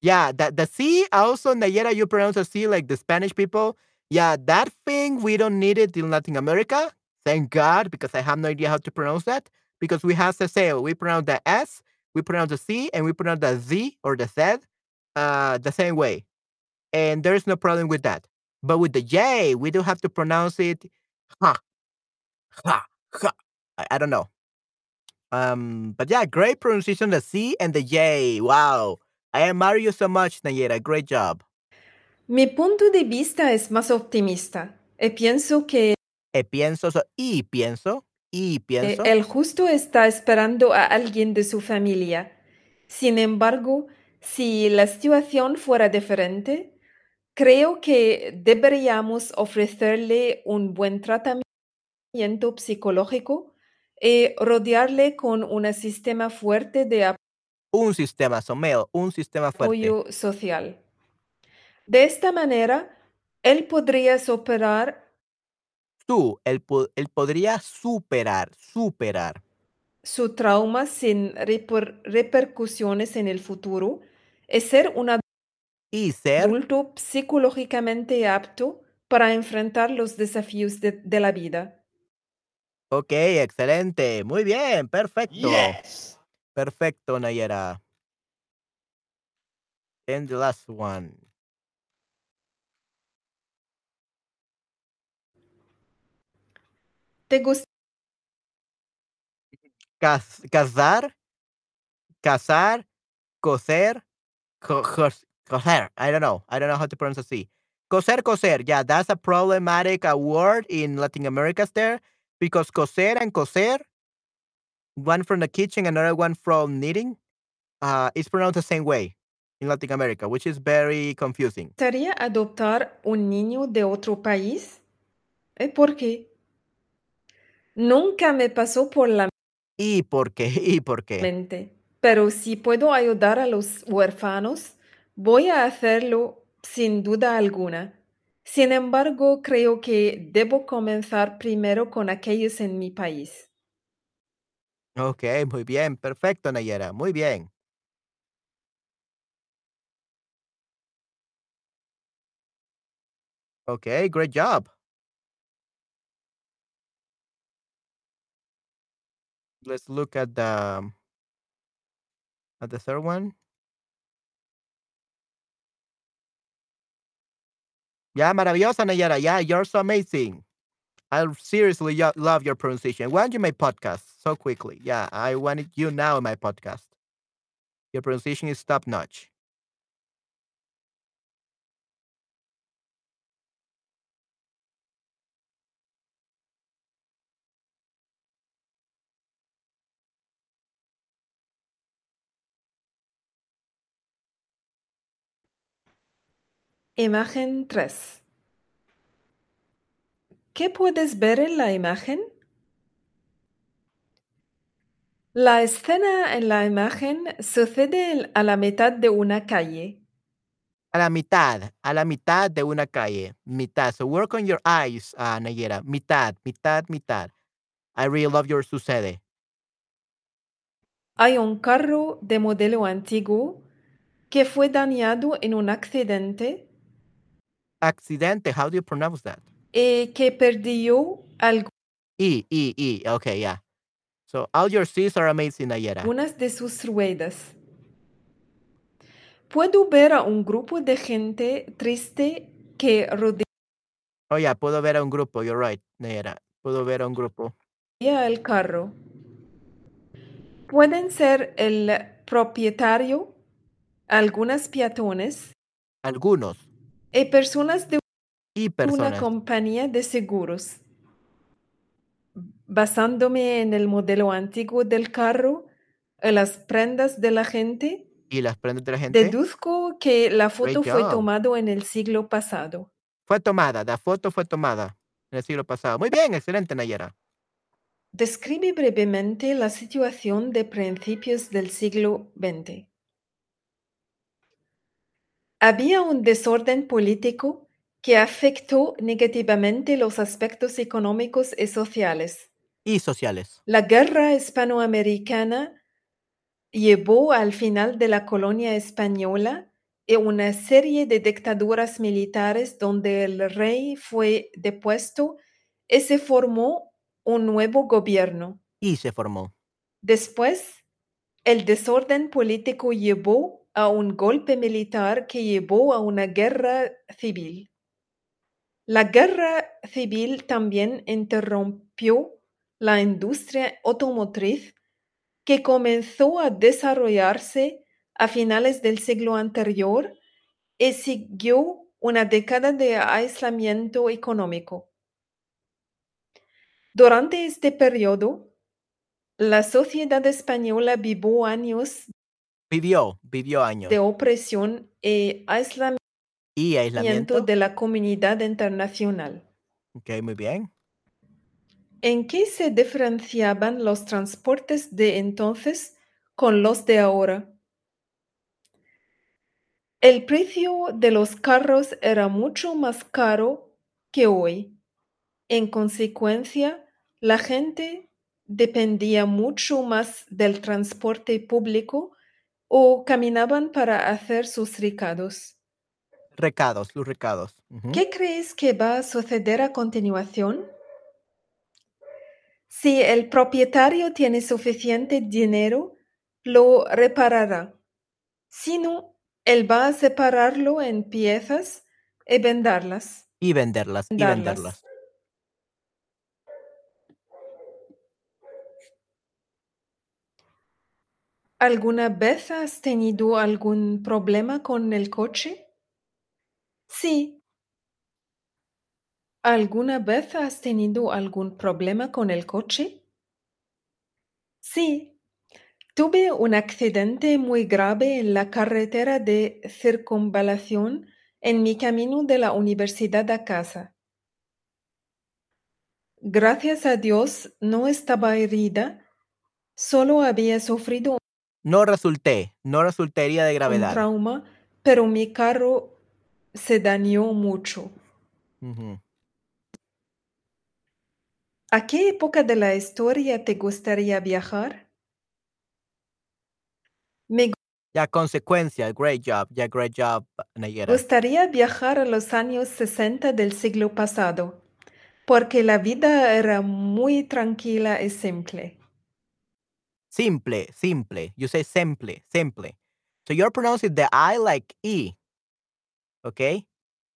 Yeah, that the C also Nayera, you pronounce the C like the Spanish people. Yeah, that thing we don't need it in Latin America. Thank God, because I have no idea how to pronounce that. Because we have Ceseo, we pronounce the S, we pronounce the C, and we pronounce the Z or the Z uh, the same way. And there's no problem with that. But with the J, we do have to pronounce it ha, ha, ha. I, I don't know. Um, but yeah, great pronunciation, the C and the J. Wow. I admire you so much, Nayera. Great job. Mi punto de vista es más optimista y pienso que E pienso, so- y pienso, y Eh, pienso. Justo está esperando a alguien de su familia. Sin embargo, si la situación fuera diferente, creo que deberíamos ofrecerle un buen tratamiento psicológico y rodearle con un sistema fuerte de un sistema, un sistema fuerte. apoyo social. De esta manera, él podría superar Tú, él, po- él podría superar, superar. su trauma sin reper- repercusiones en el futuro y ser un Y ser, adulto psicológicamente apto para enfrentar los desafíos de, de la vida. ok, excelente. Muy bien, perfecto. Yes. Perfecto, Nayera. And the last one. ¿Te gusta casar, casar, coser, co- cos- coser. I don't know. I don't know how to pronounce it. Coser, coser. Yeah, that's a problematic uh, word in Latin America there because coser and coser, one from the kitchen, another one from knitting, uh, is pronounced the same way in Latin America, which is very confusing. gustaría adoptar un niño de otro país? ¿Y por qué? Nunca me pasó por la ¿Y por qué? ¿Y por qué? mente, pero si puedo ayudar a los huérfanos, voy a hacerlo sin duda alguna. Sin embargo, creo que debo comenzar primero con aquellos en mi país. Ok, muy bien. Perfecto, Nayera. Muy bien. Okay, great job. Let's look at the um, at the third one. Yeah, maravillosa, Nayara. Yeah, you're so amazing. I seriously love your pronunciation. Why don't you make podcast so quickly? Yeah, I wanted you now in my podcast. Your pronunciation is top notch. Imagen 3. ¿Qué puedes ver en la imagen? La escena en la imagen sucede en- a la mitad de una calle. A la mitad, a la mitad de una calle. Mitad. So work on your eyes, uh, Nayera. Mitad, mitad, mitad. I really love your sucede. Hay un carro de modelo antiguo que fue dañado en un accidente Accidente. How do you pronounce that? eh, que perdió algu- E, E, E. Okay, yeah. So all your C's are amazing, Nayera. algunas de sus ruedas. Puedo ver a un grupo de gente triste que rodea Oh, yeah, puedo ver a un grupo. You're right, Nayera. Puedo ver a un grupo. el carro. Pueden ser el propietario, algunas peatones Algunos. Y personas de Y una compañía de seguros. Basándome en el modelo antiguo del carro las prendas de la gente, Y las prendas de la gente. deduzco que la foto fue tomada en el siglo pasado. Fue tomada. La foto fue tomada en el siglo pasado. Muy bien, excelente, Nayera. Describe brevemente la situación de principios del siglo XX. Había un desorden político que afectó negativamente los aspectos económicos y sociales. Y sociales. La guerra hispanoamericana llevó al final de la colonia española y una serie de dictaduras militares donde el rey fue depuesto y se formó un nuevo gobierno. Y se formó. Después, el desorden político llevó a un golpe militar que llevó a una guerra civil. La guerra civil también interrumpió la industria automotriz que comenzó a desarrollarse a finales del siglo anterior y siguió una década de aislamiento económico. Durante este periodo, la sociedad española vivió años Vivió, vivió años. de opresión y aislamiento Y aislamiento. de la comunidad internacional. Ok, muy bien. ¿En qué se diferenciaban los transportes de entonces con los de ahora? El precio de los carros era mucho más caro que hoy. En consecuencia, la gente dependía mucho más del transporte público o caminaban para hacer sus recados. Recados, los recados. Ujú. ¿Qué crees que va a suceder a continuación? Si el propietario tiene suficiente dinero, lo reparará. Si no, él va a separarlo en piezas y venderlas. Y venderlas, y venderlas. ¿Alguna vez has tenido algún problema con el coche? Sí. ¿Alguna vez has tenido algún problema con el coche? Sí. Tuve un accidente muy grave en la carretera de circunvalación en mi camino de la universidad a casa. Gracias a Dios no estaba herida, solo había sufrido No resulté, no resulté herida de un gravedad. trauma, pero mi carro se dañó mucho. ¿A qué época de la historia te gustaría viajar? Me Ya, consecuencia. Great job. Ya, great job, Nayera. gustaría viajar a los años 60 del siglo pasado, porque la vida era muy tranquila y simple. Simple, simple. You say simple, simple. So you're pronouncing the I like E. Okay?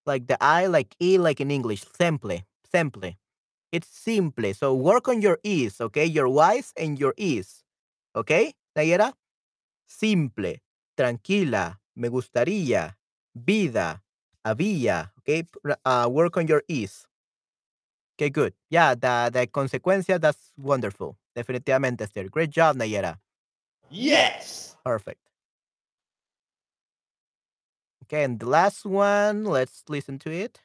Like the I like E like in English. Simple, simple. It's simple. So work on your E's, okay? Your Y's and your E's. Okay? Nayera? Simple, tranquila, me gustaría, vida, había. Okay? Uh, work on your E's. Okay, good. Yeah, the, the consecuencia, that's wonderful. Definitivamente, Esther. Great job, Nayera. Yes! Perfect. Okay, and the last one, let's listen to it.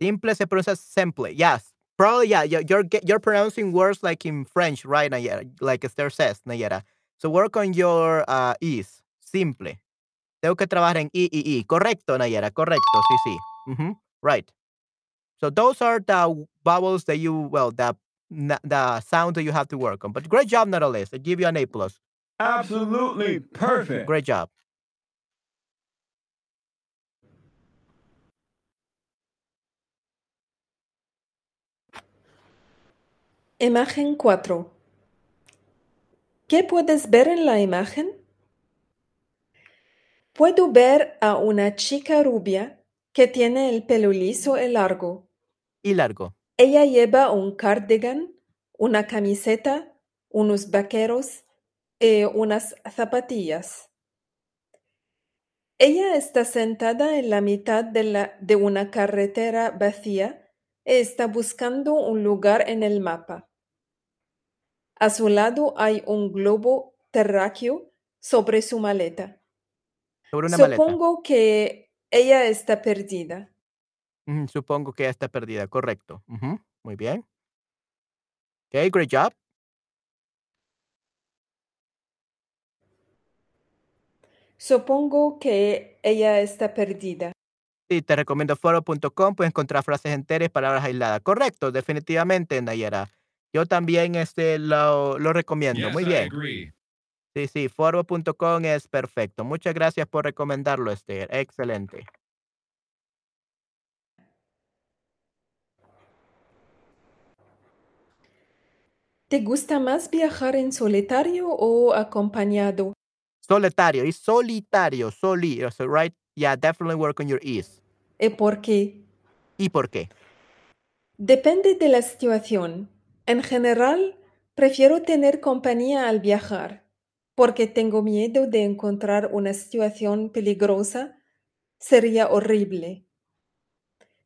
Simple se pronuncia simple. Yes. Probably, yeah. You're you're, pronouncing words like in French, right, Nayera? Like Esther says, Nayera. So work on your uh, e's. Simple. Tengo que trabajar en I, I, I. Correcto, Nayera. Correcto. Sí, sí. Mhm. Right. So those are the vowels that you, well, the, the sound that you have to work on. But great job, nonetheless. I give you an A plus. Absolutely perfect. Great job. Imagen 4. ¿Qué puedes ver en la imagen? Puedo ver a una chica rubia que tiene el pelo liso y largo. Y largo. Ella lleva un cardigan, una camiseta, unos vaqueros y unas zapatillas. Ella está sentada en la mitad de, la- de una carretera vacía y está buscando un lugar en el mapa. A su lado hay un globo terráqueo sobre su maleta. Sobre una maleta. Supongo que ella está perdida. Supongo que ya está perdida. Correcto. Muy bien. Okay, great job. Supongo que ella está perdida. Sí, te recomiendo foro.com, puedes encontrar frases enteras y palabras aisladas. Correcto, definitivamente, Nayera. Yo también este, lo, lo recomiendo. Yes, Muy bien. agree. Sí, sí, foro.com es perfecto. Muchas gracias por recomendarlo, Esther. Excelente. ¿Te gusta más viajar en solitario o acompañado? Solitario y solitario, soli, so right? Yeah, definitely work on your ease. ¿Y por qué? ¿Y por qué? Depende de la situación. En general, prefiero tener compañía al viajar, porque tengo miedo de encontrar una situación peligrosa. Sería horrible.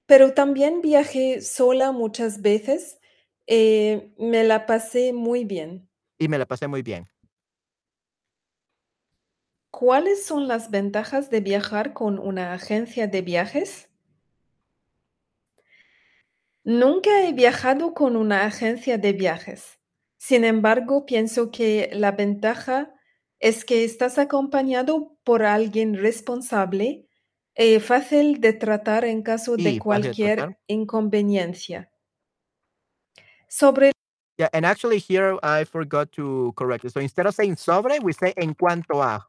Pero también viajé sola muchas veces y me la pasé muy bien. Y me la pasé muy bien. ¿Cuáles son las ventajas de viajar con una agencia de viajes? Nunca he viajado con una agencia de viajes. Sin embargo, pienso que la ventaja es que estás acompañado por alguien responsable y fácil de tratar en caso de fácil cualquier tratar. inconveniencia. Sobre Yeah, and actually here I forgot to correct it. So instead of saying sobre, we say en cuanto a,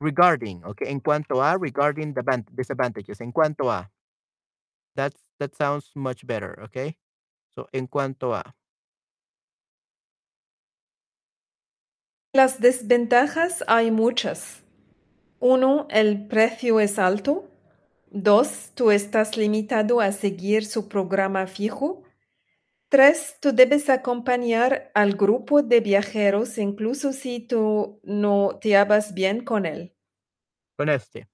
regarding, okay? En cuanto a, regarding the van- disadvantages. En cuanto a. That's, that sounds much better, okay? So en cuanto a. las desventajas hay muchas. Uno, el precio es alto. Dos, tú estás limitado a seguir su programa fijo. Tres, tú debes acompañar al grupo de viajeros incluso si tú no te llevas bien con él. Con este.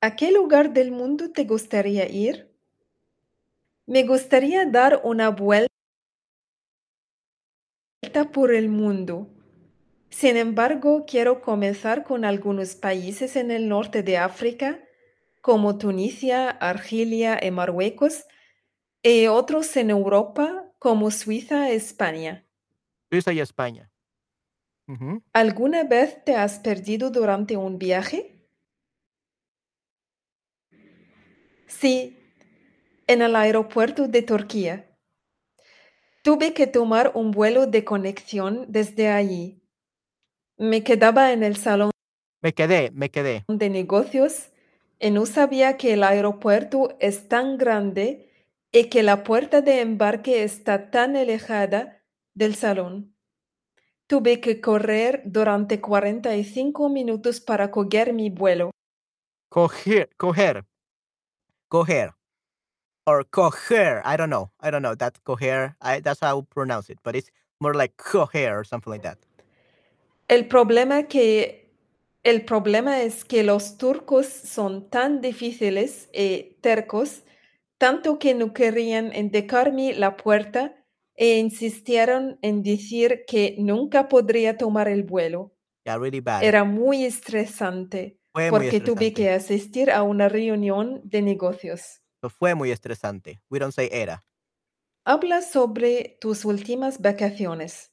¿A qué lugar del mundo te gustaría ir? Me gustaría dar una vuelta por el mundo. Sin embargo, quiero comenzar con algunos países en el norte de África, como Tunisia, Argelia y Marruecos, y otros en Europa, como Suiza e España. Suiza y España. ¿Alguna vez te has perdido durante un viaje? Sí, en el aeropuerto de Turquía. Tuve que tomar un vuelo de conexión desde allí. Me quedaba en el salón Me quedé, me quedé. de negocios y no sabía que el aeropuerto es tan grande y que la puerta de embarque está tan alejada del salón. Tuve que correr durante 45 minutos para coger mi vuelo. Coger, coger. Coger. Or coger. I don't know. I don't know. That's coger. I, that's how I pronounce it. But it's more like coger or something like that. El problema que el problema es que los turcos son tan difíciles y tercos, tanto que no querían indicarme la puerta e insistieron en decir que nunca podría tomar el vuelo. Yeah, really bad. Era muy estresante Fue muy porque tuve estresante. que asistir a una reunión de negocios. Fue muy estresante. We don't say era. Habla sobre tus últimas vacaciones.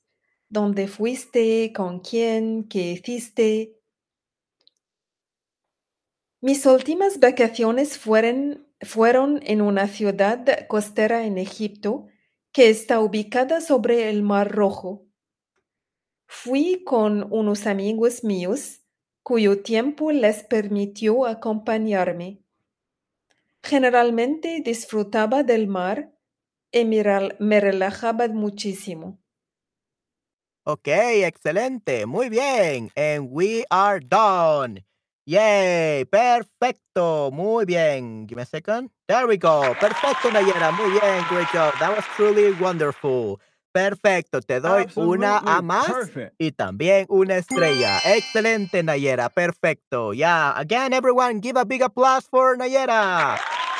¿Dónde fuiste? ¿Con quién? ¿Qué hiciste? Mis últimas vacaciones fueron, fueron en una ciudad costera en Egipto que está ubicada sobre el Mar Rojo. Fui con unos amigos míos cuyo tiempo les permitió acompañarme. Generalmente disfrutaba del mar y me, rel- me relajaba muchísimo. Ok, excelente, muy bien. And we are done. Yay, perfecto, muy bien. Give me a second. There we go. Perfecto, Nayera, muy bien. Great job. That was truly wonderful. Perfecto, te doy una A más perfect. y también una estrella. Excelente, Nayera, perfecto. Yeah, again, everyone, give a big applause for Nayera.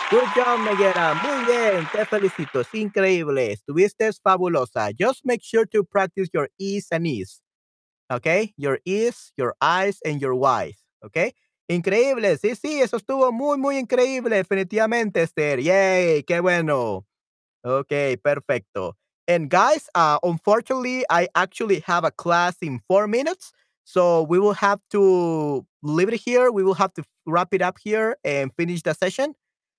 Good job, Nayera. Muy bien, te felicito. Es increíble. Estuviste fabulosa. Just make sure to practice your E's and E's. Okay? Your E's, your I's, and your Y's. Okay? Increíble. Sí, sí, eso estuvo muy, muy increíble. Definitivamente, Esther. Yay, qué bueno. Okay, perfecto. And guys, uh, unfortunately, I actually have a class in four minutes. So we will have to leave it here. We will have to wrap it up here and finish the session.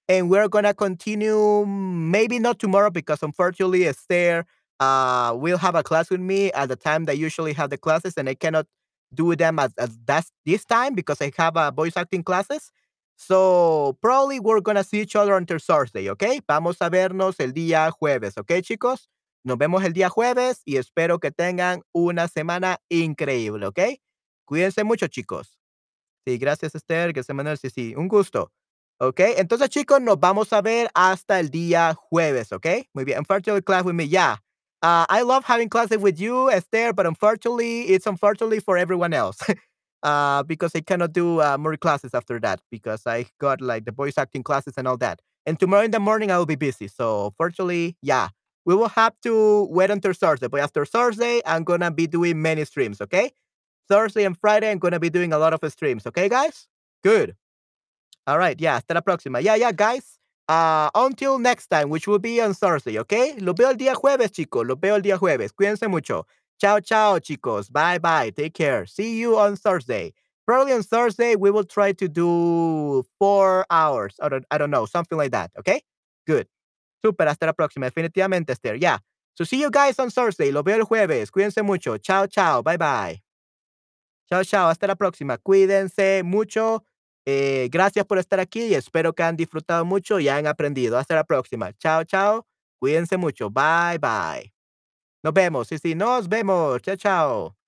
And we're going to continue, maybe not tomorrow because unfortunately, Esther uh, will have a class with me at the time that I usually have the classes. And I cannot do them at, at that's this time because I have uh, voice acting classes. So probably we're gonna see each other until Thursday, okay? Vamos a vernos el día jueves, okay, chicos? Nos vemos el día jueves y espero que tengan una semana increíble, ¿ok? Cuídense mucho, chicos. Sí, gracias, Esther. Gracias, Manuel. Sí, sí, un gusto. ¿Ok? Entonces, chicos, nos vamos a ver hasta el día jueves, ¿ok? Muy bien. Unfortunately, class with me. Yeah. I love having classes with you, Esther, but unfortunately, it's unfortunately for everyone else. uh, because I cannot do uh, more classes after that because I got like the voice acting classes and all that. And tomorrow in the morning I will be busy. So fortunately, yeah, we will have to wait until Thursday. But after Thursday, I'm gonna be doing many streams. Okay, Thursday and Friday, I'm gonna be doing a lot of streams. Okay, guys. Good. All right. Yeah. Hasta la próxima. Yeah, yeah, guys. Uh, until next time, which will be on Thursday. Okay. Lo veo el día jueves, chicos. Lo veo el día jueves. Cuídense mucho. Chao, chao, chicos. Bye, bye. Take care. See you on Thursday. Probably on Thursday, we will try to do four hours. I don't, I don't know, something like that. Okay? Good. Super. Hasta la próxima. Definitivamente, Esther. Yeah. So see you guys on Thursday. Lo veo el jueves. Cuídense mucho. Ciao, ciao. Bye, bye. Chao, chao. Hasta la próxima. Cuídense mucho. Eh, gracias por estar aquí y espero que han disfrutado mucho y hayan aprendido. Hasta la próxima. Chao, chao. Cuídense mucho. Bye, bye. Nos vemos. Sí, sí, nos vemos. Chao, chao.